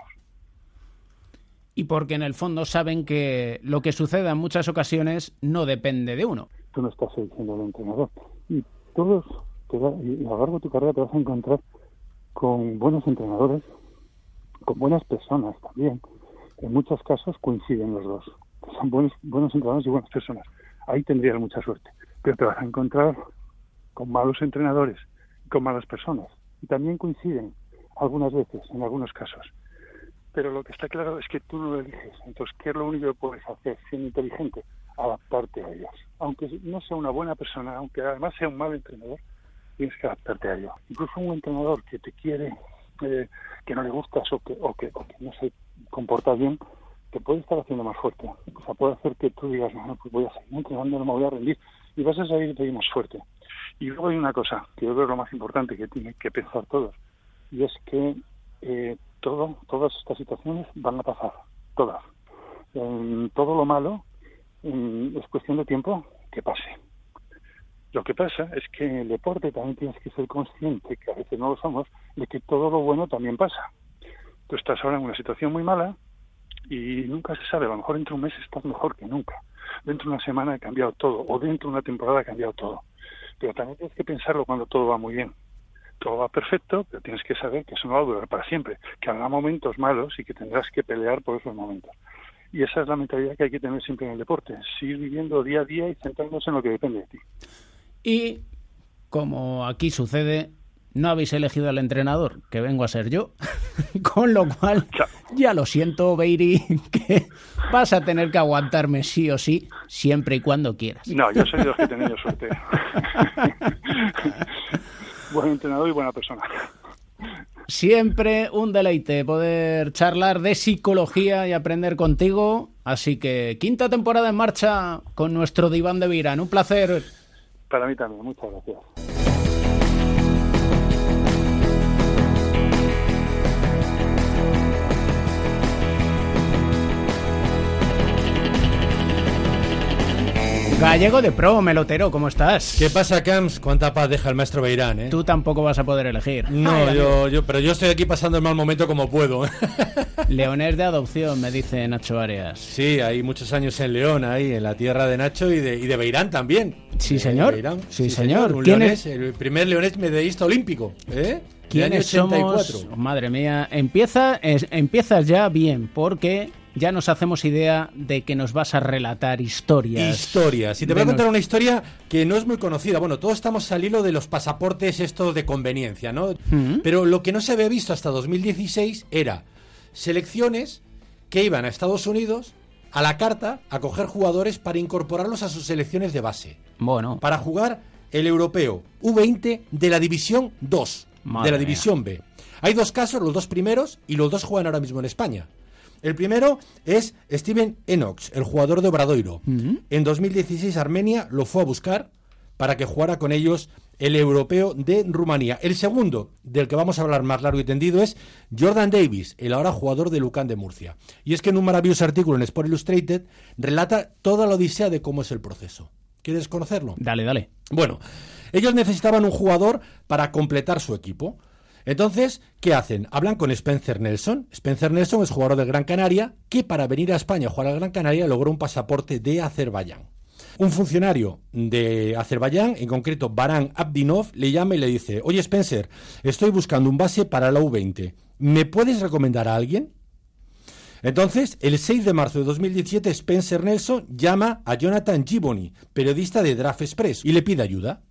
Y porque en el fondo saben que lo que sucede en muchas ocasiones no depende de uno. Tú no estás eligiendo al entrenador. Y todos, te va- y a lo largo de tu carrera te vas a encontrar con buenos entrenadores, con buenas personas también. En muchos casos coinciden los dos. Son buenos, buenos entrenadores y buenas personas. Ahí tendrías mucha suerte. Pero te vas a encontrar con malos entrenadores con malas personas. Y también coinciden algunas veces, en algunos casos. Pero lo que está claro es que tú no lo eliges. Entonces, ¿qué es lo único que puedes hacer siendo inteligente? Adaptarte a ellos. Aunque no sea una buena persona, aunque además sea un mal entrenador, tienes que adaptarte a ello. Incluso un entrenador que te quiere, eh, que no le gustas o que, que, que no se comporta bien, te puede estar haciendo más fuerte. O sea, puede hacer que tú digas, no, pues voy a seguir entrenando, no me voy a rendir. Y vas a salir de ahí más fuerte. Y luego hay una cosa que yo creo es lo más importante que tienen que pensar todos, y es que eh, todo, todas estas situaciones van a pasar, todas. Todo lo malo es cuestión de tiempo que pase. Lo que pasa es que en el deporte también tienes que ser consciente, que a veces no lo somos, de que todo lo bueno también pasa. Tú estás ahora en una situación muy mala y nunca se sabe, a lo mejor dentro de un mes estás mejor que nunca. Dentro de una semana ha cambiado todo, o dentro de una temporada ha cambiado todo. Pero también tienes que pensarlo cuando todo va muy bien. Todo va perfecto, pero tienes que saber que eso no va a durar para siempre, que habrá momentos malos y que tendrás que pelear por esos momentos. Y esa es la mentalidad que hay que tener siempre en el deporte, seguir viviendo día a día y centrándose en lo que depende de ti. Y como aquí sucede, no habéis elegido al entrenador, que vengo a ser yo. Con lo cual, ya lo siento, Beiri, que vas a tener que aguantarme sí o sí, siempre y cuando quieras. No, yo soy de los que he tenido suerte. Buen entrenador y buena persona. Siempre un deleite poder charlar de psicología y aprender contigo. Así que quinta temporada en marcha con nuestro diván de Virán. Un placer. Para mí también, muchas gracias. Gallego de pro, melotero, ¿cómo estás? ¿Qué pasa, Camps? ¿Cuánta paz deja el maestro Beirán, eh? Tú tampoco vas a poder elegir. No, Ay, yo, yo, pero yo estoy aquí pasando el mal momento como puedo. Leonés de adopción, me dice Nacho Arias. Sí, hay muchos años en León, ahí, en la tierra de Nacho y de, y de Beirán también. Sí, Eh, señor. Beirán. Sí, señor. Un ¿Quién leonés, el primer leonés medallista olímpico, ¿eh? ¿Quiénes 84. somos? Madre mía, empieza, es- empiezas ya bien, porque ya nos hacemos idea de que nos vas a relatar historias. Historias. Y te voy a contar una historia que no es muy conocida. Bueno, todos estamos al hilo de los pasaportes estos de conveniencia, ¿no? Mm. Pero lo que no se había visto hasta 2016 era selecciones que iban a Estados Unidos a la carta a coger jugadores para incorporarlos a sus selecciones de base. Bueno. Para jugar el europeo U20 de la División 2, Madre de la mía. División B. Hay dos casos, los dos primeros, y los dos juegan ahora mismo en España. El primero es Steven Enox, el jugador de Obradoiro. En 2016 Armenia lo fue a buscar para que jugara con ellos el europeo de Rumanía. El segundo, del que vamos a hablar más largo y tendido, es Jordan Davis, el ahora jugador de Lucan de Murcia. Y es que en un maravilloso artículo en Sport Illustrated relata toda la odisea de cómo es el proceso. ¿Quieres conocerlo? Dale, dale. Bueno, ellos necesitaban un jugador para completar su equipo. Entonces, ¿qué hacen? Hablan con Spencer Nelson. Spencer Nelson es jugador del Gran Canaria, que para venir a España a jugar al Gran Canaria logró un pasaporte de Azerbaiyán. Un funcionario de Azerbaiyán, en concreto Baran Abdinov, le llama y le dice, oye Spencer, estoy buscando un base para la U20. ¿Me puedes recomendar a alguien? Entonces, el 6 de marzo de 2017, Spencer Nelson llama a Jonathan Giboni, periodista de Draft Express, y le pide ayuda.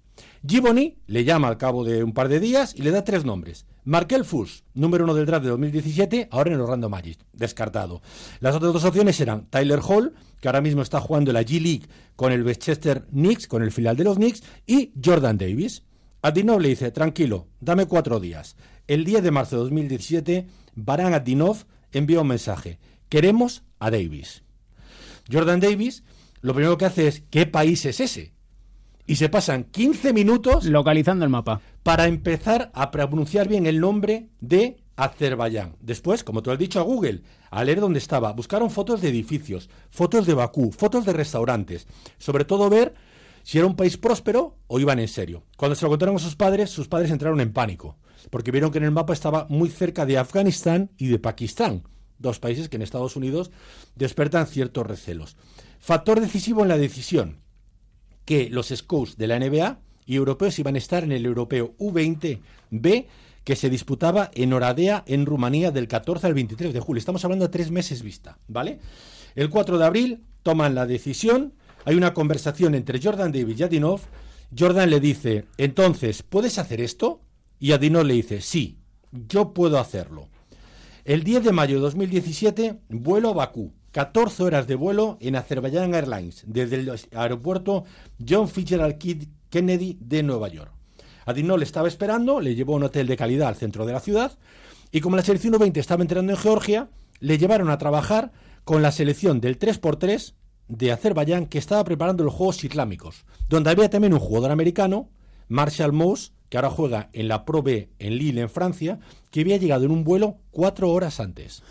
Giboni le llama al cabo de un par de días y le da tres nombres. Markel Fuchs, número uno del draft de 2017, ahora en Orlando Magic, descartado. Las otras dos opciones eran Tyler Hall, que ahora mismo está jugando la G-League con el Westchester Knicks, con el filial de los Knicks, y Jordan Davis. Adinov le dice, tranquilo, dame cuatro días. El 10 de marzo de 2017, Baran Adinov envía un mensaje. Queremos a Davis. Jordan Davis lo primero que hace es, ¿qué país es ese? Y se pasan 15 minutos localizando el mapa para empezar a pronunciar bien el nombre de Azerbaiyán. Después, como tú has dicho a Google, a leer dónde estaba, buscaron fotos de edificios, fotos de Bakú, fotos de restaurantes, sobre todo ver si era un país próspero o iban en serio. Cuando se lo contaron a sus padres, sus padres entraron en pánico, porque vieron que en el mapa estaba muy cerca de Afganistán y de Pakistán, dos países que en Estados Unidos despertan ciertos recelos. Factor decisivo en la decisión, que los scouts de la NBA y europeos iban a estar en el europeo U20B que se disputaba en Oradea, en Rumanía, del 14 al 23 de julio. Estamos hablando de tres meses vista, ¿vale? El 4 de abril toman la decisión, hay una conversación entre Jordan Davis y Adinov. Jordan le dice, entonces, ¿puedes hacer esto? Y Adinov le dice, sí, yo puedo hacerlo. El 10 de mayo de 2017, vuelo a Bakú. 14 horas de vuelo en Azerbaijan Airlines, desde el aeropuerto John Fitzgerald Kennedy de Nueva York. Adinol estaba esperando, le llevó a un hotel de calidad al centro de la ciudad, y como la selección 20 estaba entrando en Georgia, le llevaron a trabajar con la selección del 3x3 de Azerbaiyán que estaba preparando los Juegos Islámicos, donde había también un jugador americano, Marshall Moss, que ahora juega en la Pro B en Lille, en Francia, que había llegado en un vuelo cuatro horas antes.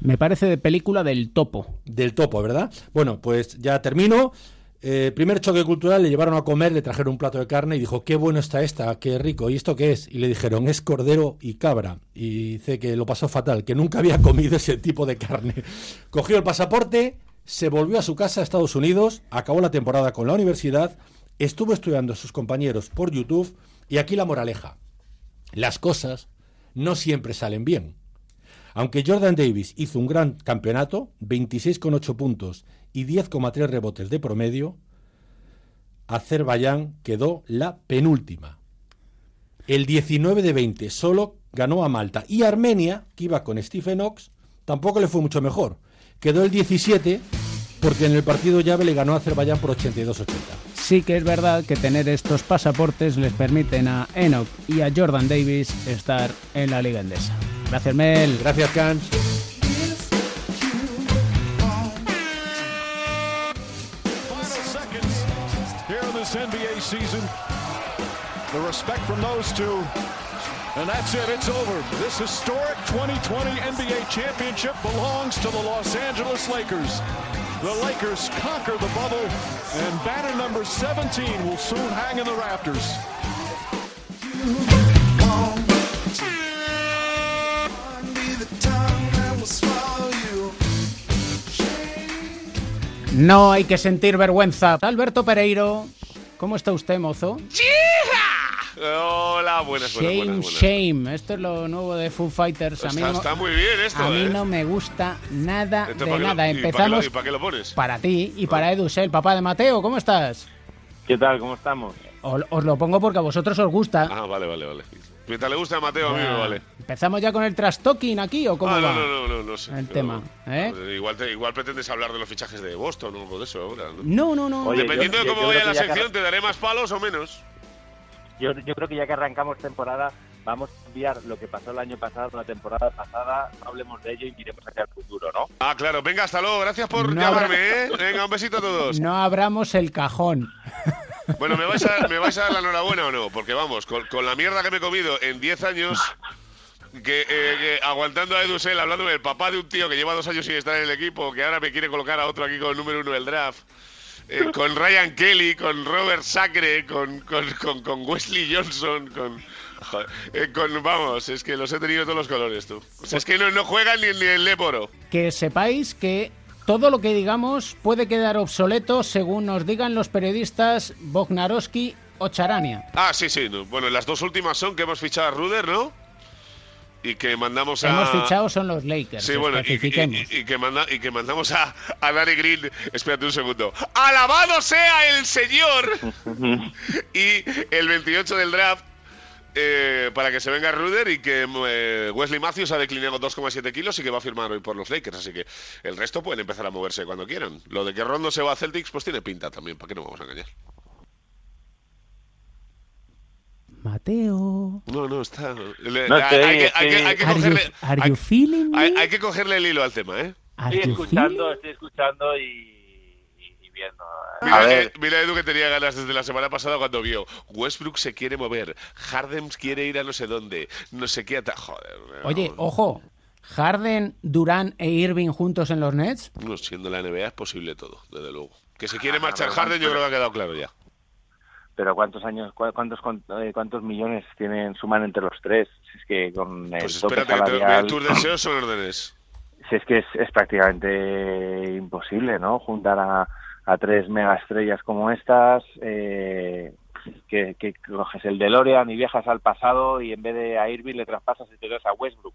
Me parece de película del topo. Del topo, ¿verdad? Bueno, pues ya termino. Eh, primer choque cultural, le llevaron a comer, le trajeron un plato de carne y dijo, qué bueno está esta, qué rico, ¿y esto qué es? Y le dijeron, es cordero y cabra. Y dice que lo pasó fatal, que nunca había comido ese tipo de carne. Cogió el pasaporte, se volvió a su casa a Estados Unidos, acabó la temporada con la universidad, estuvo estudiando a sus compañeros por YouTube y aquí la moraleja. Las cosas no siempre salen bien. Aunque Jordan Davis hizo un gran campeonato, 26,8 puntos y 10,3 rebotes de promedio, Azerbaiyán quedó la penúltima. El 19 de 20 solo ganó a Malta y Armenia, que iba con Stephen Ox, tampoco le fue mucho mejor. Quedó el 17 porque en el partido llave le ganó a Azerbaiyán por 82-80. Sí que es verdad que tener estos pasaportes les permiten a Enoch y a Jordan Davis estar en la Liga Endesa. Gracias, Mel. Gracias, Cans. Here in this NBA season. The respect from those two. And that's it. It's over. This historic 2020 NBA championship belongs to the Los Angeles Lakers. The Lakers conquer the bubble, and banner number 17 will soon hang in the rafters. No hay que sentir vergüenza. Alberto Pereiro, ¿cómo está usted, mozo? Hola, buenas, buenas, Shame, buenas, buenas. shame. Esto es lo nuevo de Foo Fighters. A mí Está, no, está muy bien esto, a mí ¿eh? no me gusta nada Esto, de ¿para qué lo- nada. y para qué lo- Empezamos ¿Y para qué lo pones? para ti y para Edu, el papá de Mateo. ¿Cómo estás? ¿Qué tal? ¿Cómo estamos? Os, os lo pongo porque a vosotros os gusta. Ah, vale, vale, vale. Mientras le gusta a Mateo, a mí me vale. ¿Empezamos ya con el trash talking aquí o cómo ah, va? no, no, no, no, no sé. el pero- tema? ¿eh? no, igual, te- igual pretendes hablar de los fichajes de Boston o algo de eso ahora, ¿no? No, no, no. Oye, Dependiendo yo- de cómo yo vaya creo la que ya que sección, te daré más palos o menos. Yo, yo creo que ya que arrancamos temporada, vamos a enviar lo que pasó el año pasado, la temporada pasada, no hablemos de ello y miremos hacia el futuro, ¿no? Ah, claro. Venga, hasta luego. Gracias por No llamarme, habrá- ¿eh? Venga, un besito a todos. No abramos el cajón. Bueno, ¿me vais, a, ¿me a dar la enhorabuena o no? Porque vamos, con, la mierda que me he comido en 10 años, que, eh, que aguantando a Edusel, hablándome del papá de un tío que lleva dos años sin estar en el equipo, que ahora me quiere colocar a otro aquí con el número uno del draft, eh, con Ryan Kelly, con Robert Sacre, con, con, con, Wesley Johnson, eh, con... Vamos, es que los he tenido todos los colores, tú. O sea, es que no, no juegan ni, ni el Leporo. Que sepáis que todo lo que digamos puede quedar obsoleto según nos digan los periodistas Bognarowski o Charania. Ah, sí, sí. no. Bueno, las dos últimas son que hemos fichado a Ruder, ¿no? Y que mandamos a... Hemos fichado son los Lakers. Sí, bueno, y, especifiquemos. y- y que manda, y que mandamos a, a Danny Green. Espérate un segundo. ¡Alabado sea el señor! y el 28 del draft. Eh, para que se venga Ruder y que eh, Wesley Matthews ha declinado 2,7 kilos y que va a firmar hoy por los Lakers. Así que el resto pueden empezar a moverse cuando quieran. Lo de que Rondo se va a Celtics, pues tiene pinta también. ¿Para qué nos vamos a engañar? Mateo. No, no, está. le- No, hay, hay que, hay que- hay que Are you, cogerle, are hay- you feeling me? hay- hay que cogerle el hilo al tema, ¿eh? Estoy escuchando, estoy escuchando y viendo. Mira, A ver, mira, Edu que tenía ganas desde la semana pasada cuando vio Westbrook se quiere mover, Harden quiere ir a no sé dónde, no sé qué. ata- Joder. Oye, ojo, Harden, Durán e Irving juntos en los Nets. No, siendo la NBA es posible todo, desde luego. Que se quiere Ah, marchar pero Harden, yo creo que ha quedado claro ya. pero ¿cuántos años, cua- cuántos, eh, cuántos millones tienen suman entre los tres? Si es que con el Pues espérate, que te- salarial, tus deseos son órdenes. si es que es, es prácticamente imposible, ¿no? Juntar a, a tres megaestrellas como estas, eh, que, que coges el DeLorean y viajas al pasado y en vez de a Irving le traspasas y te das a Westbrook.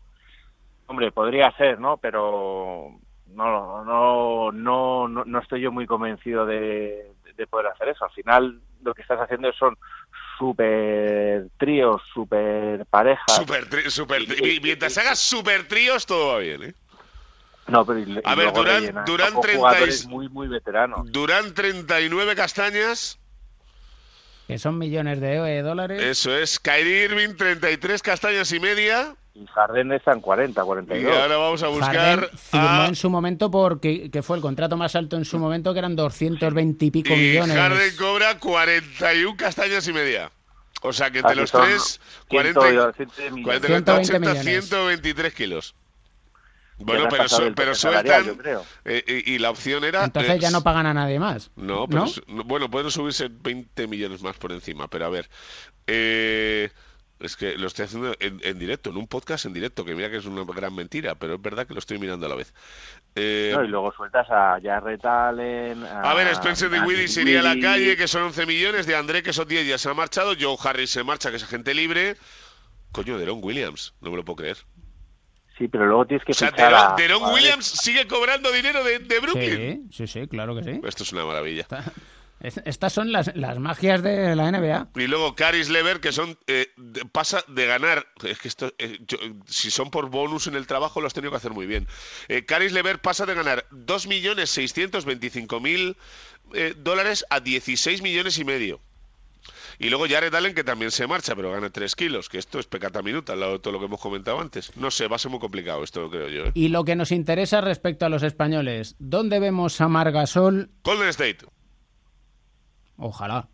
Hombre, podría ser, ¿no? Pero no, no, no, no, no estoy yo muy convencido de, de poder hacer eso. Al final lo que estás haciendo son super tríos, super parejas. Super, tri- super tri- y Mientras hagas super tríos, todo va bien, ¿eh? No, pero y, A y ver, Durán- Durán con 30 y- jugadores muy, muy veteranos. Durán 39 castañas, Que son millones de eh, dólares. eso es. Kyrie Irving 33 castañas y media. Y Harden está en 40, Y 42. ahora vamos a buscar Harden firmó a... en su momento porque que fue el contrato más alto en su momento, que eran 220 y pico Y millones. Harden cobra 41 castañas y media. O sea que entre Así los tres, 100, 40, 100 millones. 40, 120 80, millones. 123 kilos. Bueno, pero, su- pero sueltan. eh, y, y la opción era. Entonces eh, ya no pagan a nadie más. No, pero bueno, pueden subirse 20 millones más por encima, pero a ver. eh, es que lo estoy haciendo en, en directo, en un podcast en directo, que mira que es una gran mentira, pero es verdad que lo estoy mirando a la vez. Eh, No, y luego sueltas a Jarrett Allen. A, a ver, Spencer de Willy iría a la calle, que son 11 millones. De André, que son 10, ya se ha marchado. Joe Harris se marcha, que es agente libre. Coño, Deron Williams, no me lo puedo creer. Sí, pero luego tienes que O sea, fichar Deron, a Deron jugadores- Williams sigue cobrando dinero de, de Brooklyn. Sí, sí, sí, claro que sí. Esto es una maravilla. Es- Estas son las, las magias de la NBA. Y luego Caris Lever, que son eh, de- pasa de ganar, es que esto, eh, yo- si son por bonus en el trabajo, lo has tenido que hacer muy bien. Eh, Caris Lever pasa de ganar 2.625.000 eh, dólares a 16 millones y medio. Y luego Jared Allen, que también se marcha, pero gana 3 kilos, que esto es pecata minuta, al lado de todo lo que hemos comentado antes. No sé, va a ser muy complicado esto, creo yo. ¿eh? Y lo que nos interesa respecto a los españoles, ¿dónde vemos a Margasol? Golden State. Ojalá.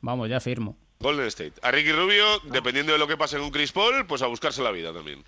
Vamos, ya firmo. Golden State. A Ricky Rubio, dependiendo de lo que pase con Chris Paul, pues a buscarse la vida también.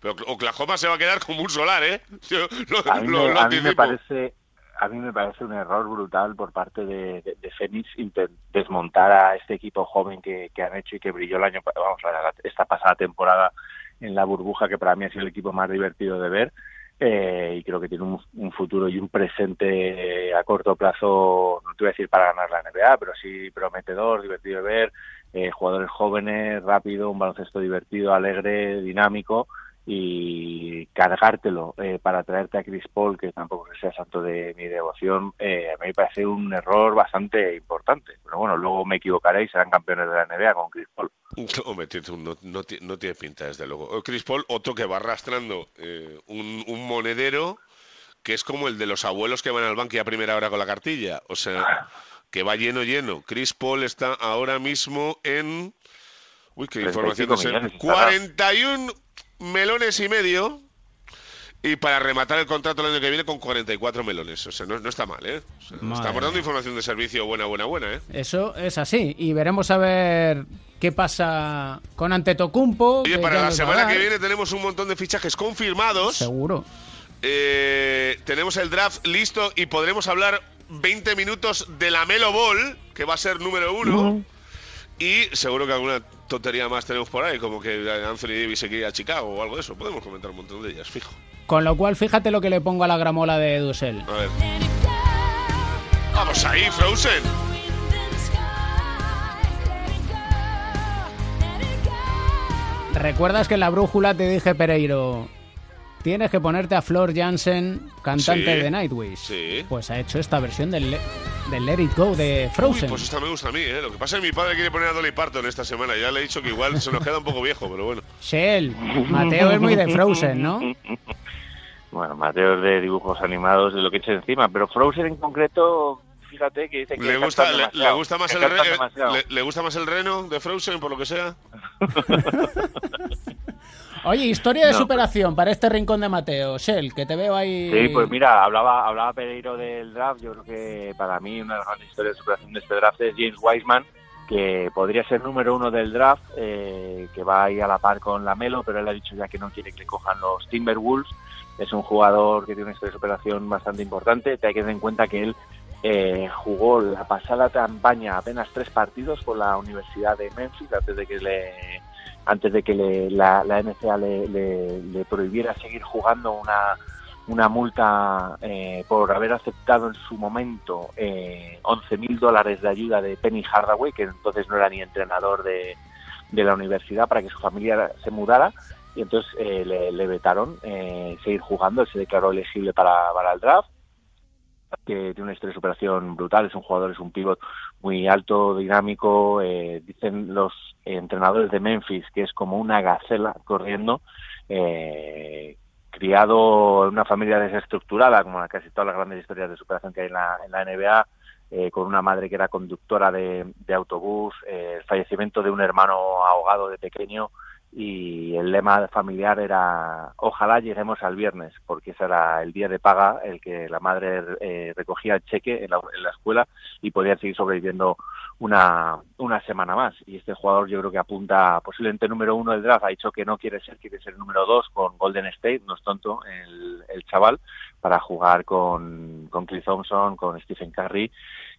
Pero Oklahoma se va a quedar como un solar, ¿eh? Yo lo, A mí, lo- me, lo a mí me anticipo. parece a mí me parece un error brutal por parte de, de, de inter- desmontar a este equipo joven que, que han hecho y que brilló el año vamos esta pasada temporada en la burbuja que para mí ha sido el equipo más divertido de ver eh, y creo que tiene un, un futuro y un presente eh, a corto plazo no te voy a decir para ganar la NBA pero sí prometedor divertido de ver eh, jugadores jóvenes rápido un baloncesto divertido alegre dinámico y cargártelo eh, para traerte a Chris Paul, que tampoco sea santo de mi devoción, eh, a mí me parece un error bastante importante. Pero bueno, luego me equivocaré y serán campeones de la NBA con Chris Paul. Hombre, no, no no tiene pinta, desde luego. Eh, Chris Paul, otro que va arrastrando eh, un, un monedero que es como el de los abuelos que van al banco y a primera hora con la cartilla. O sea, que va lleno, lleno. Chris Paul está ahora mismo en... Uy, qué 35 información millones, está 41 melones y medio. Y para rematar el contrato el año que viene con 44 melones. O sea, no, no está mal, ¿eh? O sea, Madre estamos dando información de servicio buena, buena, buena, ¿eh? Eso es así. Y veremos a ver qué pasa con Antetokounmpo. Oye, para la semana que viene tenemos un montón de fichajes confirmados. Seguro. Eh, tenemos el draft listo y podremos hablar 20 minutos de la Melo Ball, que va a ser número uno. Y seguro que alguna tontería más tenemos por ahí, como que Anthony Davis se quiere a Chicago o algo de eso. Podemos comentar un montón de ellas, fijo. Con lo cual, fíjate lo que le pongo a la gramola de Dussel. A ver. Vamos ahí, Frozen. ¿Recuerdas que en la brújula te dije, Pereiro, tienes que ponerte a Flor Jansen, cantante Sí. de Nightwish? Sí. Pues ha hecho esta versión del, Del Let It Go de Uy, Frozen. pues esta me gusta a mí, ¿eh? Lo que pasa es que mi padre quiere poner a Dolly Parton esta semana. Ya le he dicho que igual se nos queda un poco viejo, pero bueno. Shell, Mateo es muy de Frozen, ¿no? Bueno, Mateo es de dibujos animados, de lo que eche encima, pero Frozen en concreto, fíjate que dice que ¿Le gusta, le, le gusta más el le, le gusta más el reno de Frozen, por lo que sea? Oye, historia de No, superación para este rincón de Mateo. Shell, que te veo ahí. Sí, pues mira, hablaba, hablaba Pereiro del draft. Yo creo que para mí una de las grandes historias de superación de este draft es James Wiseman, que podría ser número uno del draft, eh, que va ahí a la par con la Melo, pero él ha dicho ya que no quiere que le cojan los Timberwolves. Es un jugador que tiene una historia de superación bastante importante. Te hay que tener en cuenta que él eh, jugó la pasada campaña apenas tres partidos con la Universidad de Memphis antes de que le antes de que le- la, la NCAA le, le- le prohibiera seguir jugando una, una multa eh, por haber aceptado en su momento eh, 11 mil dólares de ayuda de Penny Hardaway, que entonces no era ni entrenador de, de la universidad, para que su familia se mudara. Y entonces eh, le, vetaron eh, seguir jugando, se declaró elegible para, para el draft que tiene una historia de superación brutal, es un jugador, es un pivot muy alto, dinámico, eh, dicen los entrenadores de Memphis que es como una gacela corriendo, eh, criado en una familia desestructurada, como casi todas las grandes historias de superación que hay en la, NBA, eh, con una madre que era conductora de, de autobús, eh, el fallecimiento de un hermano ahogado de pequeño y el lema familiar era ojalá lleguemos al viernes, porque ese era el día de paga, el que la madre eh, recogía el cheque en la, en la escuela y podía seguir sobreviviendo una, una semana más. Y este jugador yo creo que apunta posiblemente número uno del draft, ha dicho que no quiere ser, quiere ser número dos con Golden State, no es tonto el, el chaval, para jugar con, con Cliff Thompson, con Stephen Curry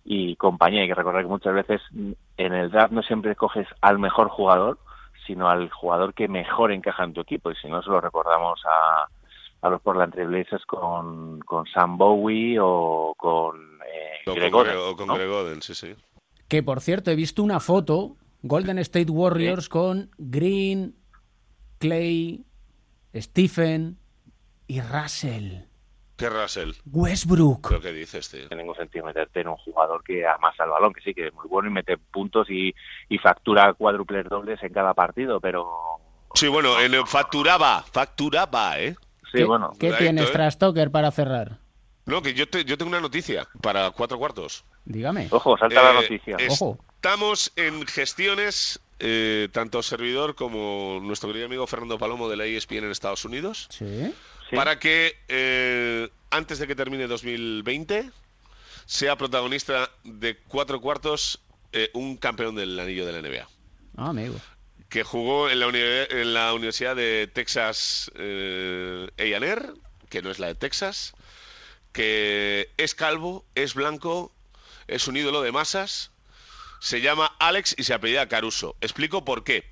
y compañía. Hay que recordar que muchas veces en el draft no siempre coges al mejor jugador, sino al jugador que mejor encaja en tu equipo. Y si no, se lo recordamos a, a los Portland Trail Blazers con, con Sam Bowie o con eh, O Greg con, Oden, Gre- o con ¿no? Greg Oden, sí, sí. Que por cierto, he visto una foto, Golden State Warriors con Green, Clay, Stephen y Russell. ¿Qué Russell? Westbrook. ¿Pero qué dices, tío? tiene ningún sentido meterte en un jugador que amasa el balón, que sí, que es muy bueno y mete puntos y, y factura cuádruples dobles en cada partido, pero Sí, bueno, en el facturaba, facturaba, ¿eh? sí, ¿Qué, bueno. ¿qué tienes, ¿eh? Trastoker, para cerrar? No, que yo, te- yo tengo una noticia para cuatro cuartos. Dígame. Ojo, salta la Eh, noticia. Ojo. Estamos en gestiones, eh, tanto servidor como nuestro querido amigo Fernando Palomo de la ESPN en Estados Unidos, Sí. Sí. para que eh, antes de que termine 2020 sea protagonista de cuatro cuartos eh, un campeón del anillo de la NBA. Ah, amigo. que jugó en la, uni- en la Universidad de Texas eh, A&R, que no es la de Texas, que es calvo, es blanco, es un ídolo de masas, se llama Alex y se apellida Caruso. Explico por qué.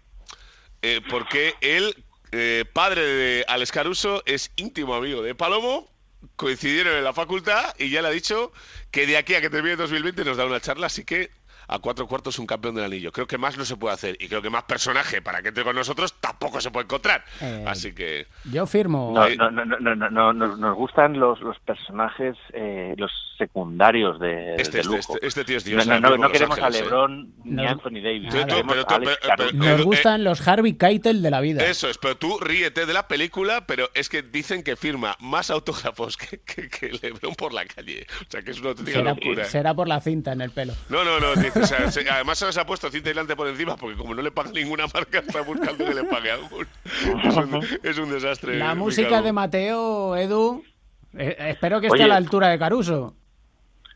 Eh, porque él, eh, padre de Alex Caruso, es íntimo amigo de Palomo, coincidieron en la facultad y ya le ha dicho que de aquí a que termine 2020 nos da una charla, así que a cuatro cuartos un campeón del anillo. Creo que más no se puede hacer y creo que más personaje para que entre con nosotros tampoco se puede encontrar. Eh, Así que Yo firmo. No, no, no, no, no, no, no, nos, gustan los, los personajes, eh, los secundarios de, este, de este, lujo. este, este tío es Dios. no, queremos a Ángeles, ¿eh? LeBron ni No. a Anthony Davis. Pero tú- queremos pero tú- a pero- pero- Nos eh, gustan los Harvey Keitel de la vida. Eso es, pero tú ríete de la película, pero es que dicen que firma más autógrafos que, que, que Lebron por la calle. O sea, que es una auténtica será, locura. será por la cinta en el pelo. No, no, no. dice, o sea, se- además se les ha puesto cinta aislante por encima porque como no le paga ninguna marca, está buscando que le pague algún. Es un, es un desastre. La música de Mateo, Edu, eh, espero que esté Oye. a la altura de Caruso.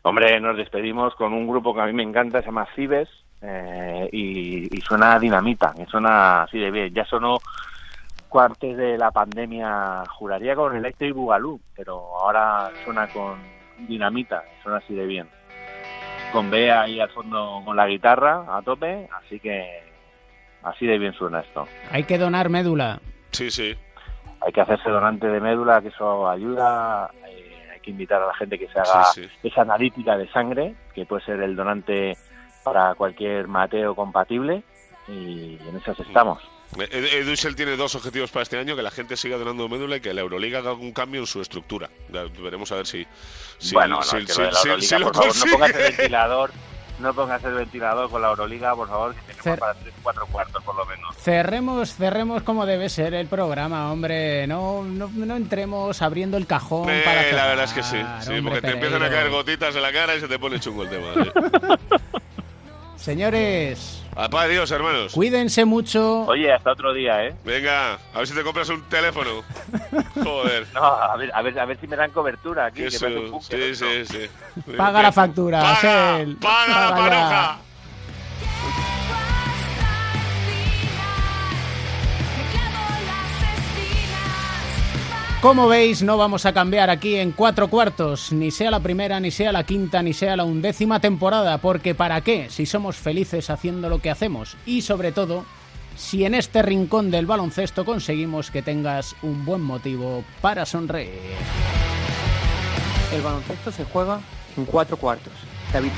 Hombre, nos despedimos con un grupo que a mí me encanta, se llama Cibes, eh, y, y suena dinamita, y suena así de bien. Ya sonó antes de la pandemia, juraría con Electric Boogaloo, pero ahora suena con dinamita, suena así de bien. Con Bea ahí al fondo con la guitarra a tope, así que así de bien suena esto. Hay que donar médula. Sí, sí. Hay que hacerse donante de médula, que eso ayuda. eh, hay que invitar a la gente que se haga Sí, sí. esa analítica de sangre, que puede ser el donante para cualquier Mateo compatible. Y en esas estamos. Ed- Edusel tiene dos objetivos para este año, que la gente siga donando médula y que la Euroliga haga algún cambio en su estructura. Ya veremos a ver si... si bueno, no, si- es que si- lo la si- Euroliga, lo favor, no pongas el consigue. ventilador. No pongas el ventilador con la Euroliga, por favor, que tenemos Cer- para tres, cuatro cuartos por lo menos. Cerremos, cerremos como debe ser el programa, hombre. No, no, no entremos abriendo el cajón Eh, para la cerrar, verdad es que sí, sí hombre, porque te empiezan a caer gotitas en la cara y se te pone chungo el tema. ¿eh? Señores, Apá, adiós, hermanos. Cuídense mucho. Oye, hasta otro día, ¿eh? Venga, a ver si te compras un teléfono. Joder. No, a ver, a ver, a ver si me dan cobertura aquí. Que parece un sí, sí, sí. Paga la factura, Paga, Sel. paga la Paga Como veis, no vamos a cambiar aquí en cuatro cuartos, ni sea la primera, ni sea la quinta, ni sea la undécima temporada, porque ¿para qué? Si somos felices haciendo lo que hacemos y sobre todo, si en este rincón del baloncesto conseguimos que tengas un buen motivo para sonreír. El baloncesto se juega en cuatro cuartos. David.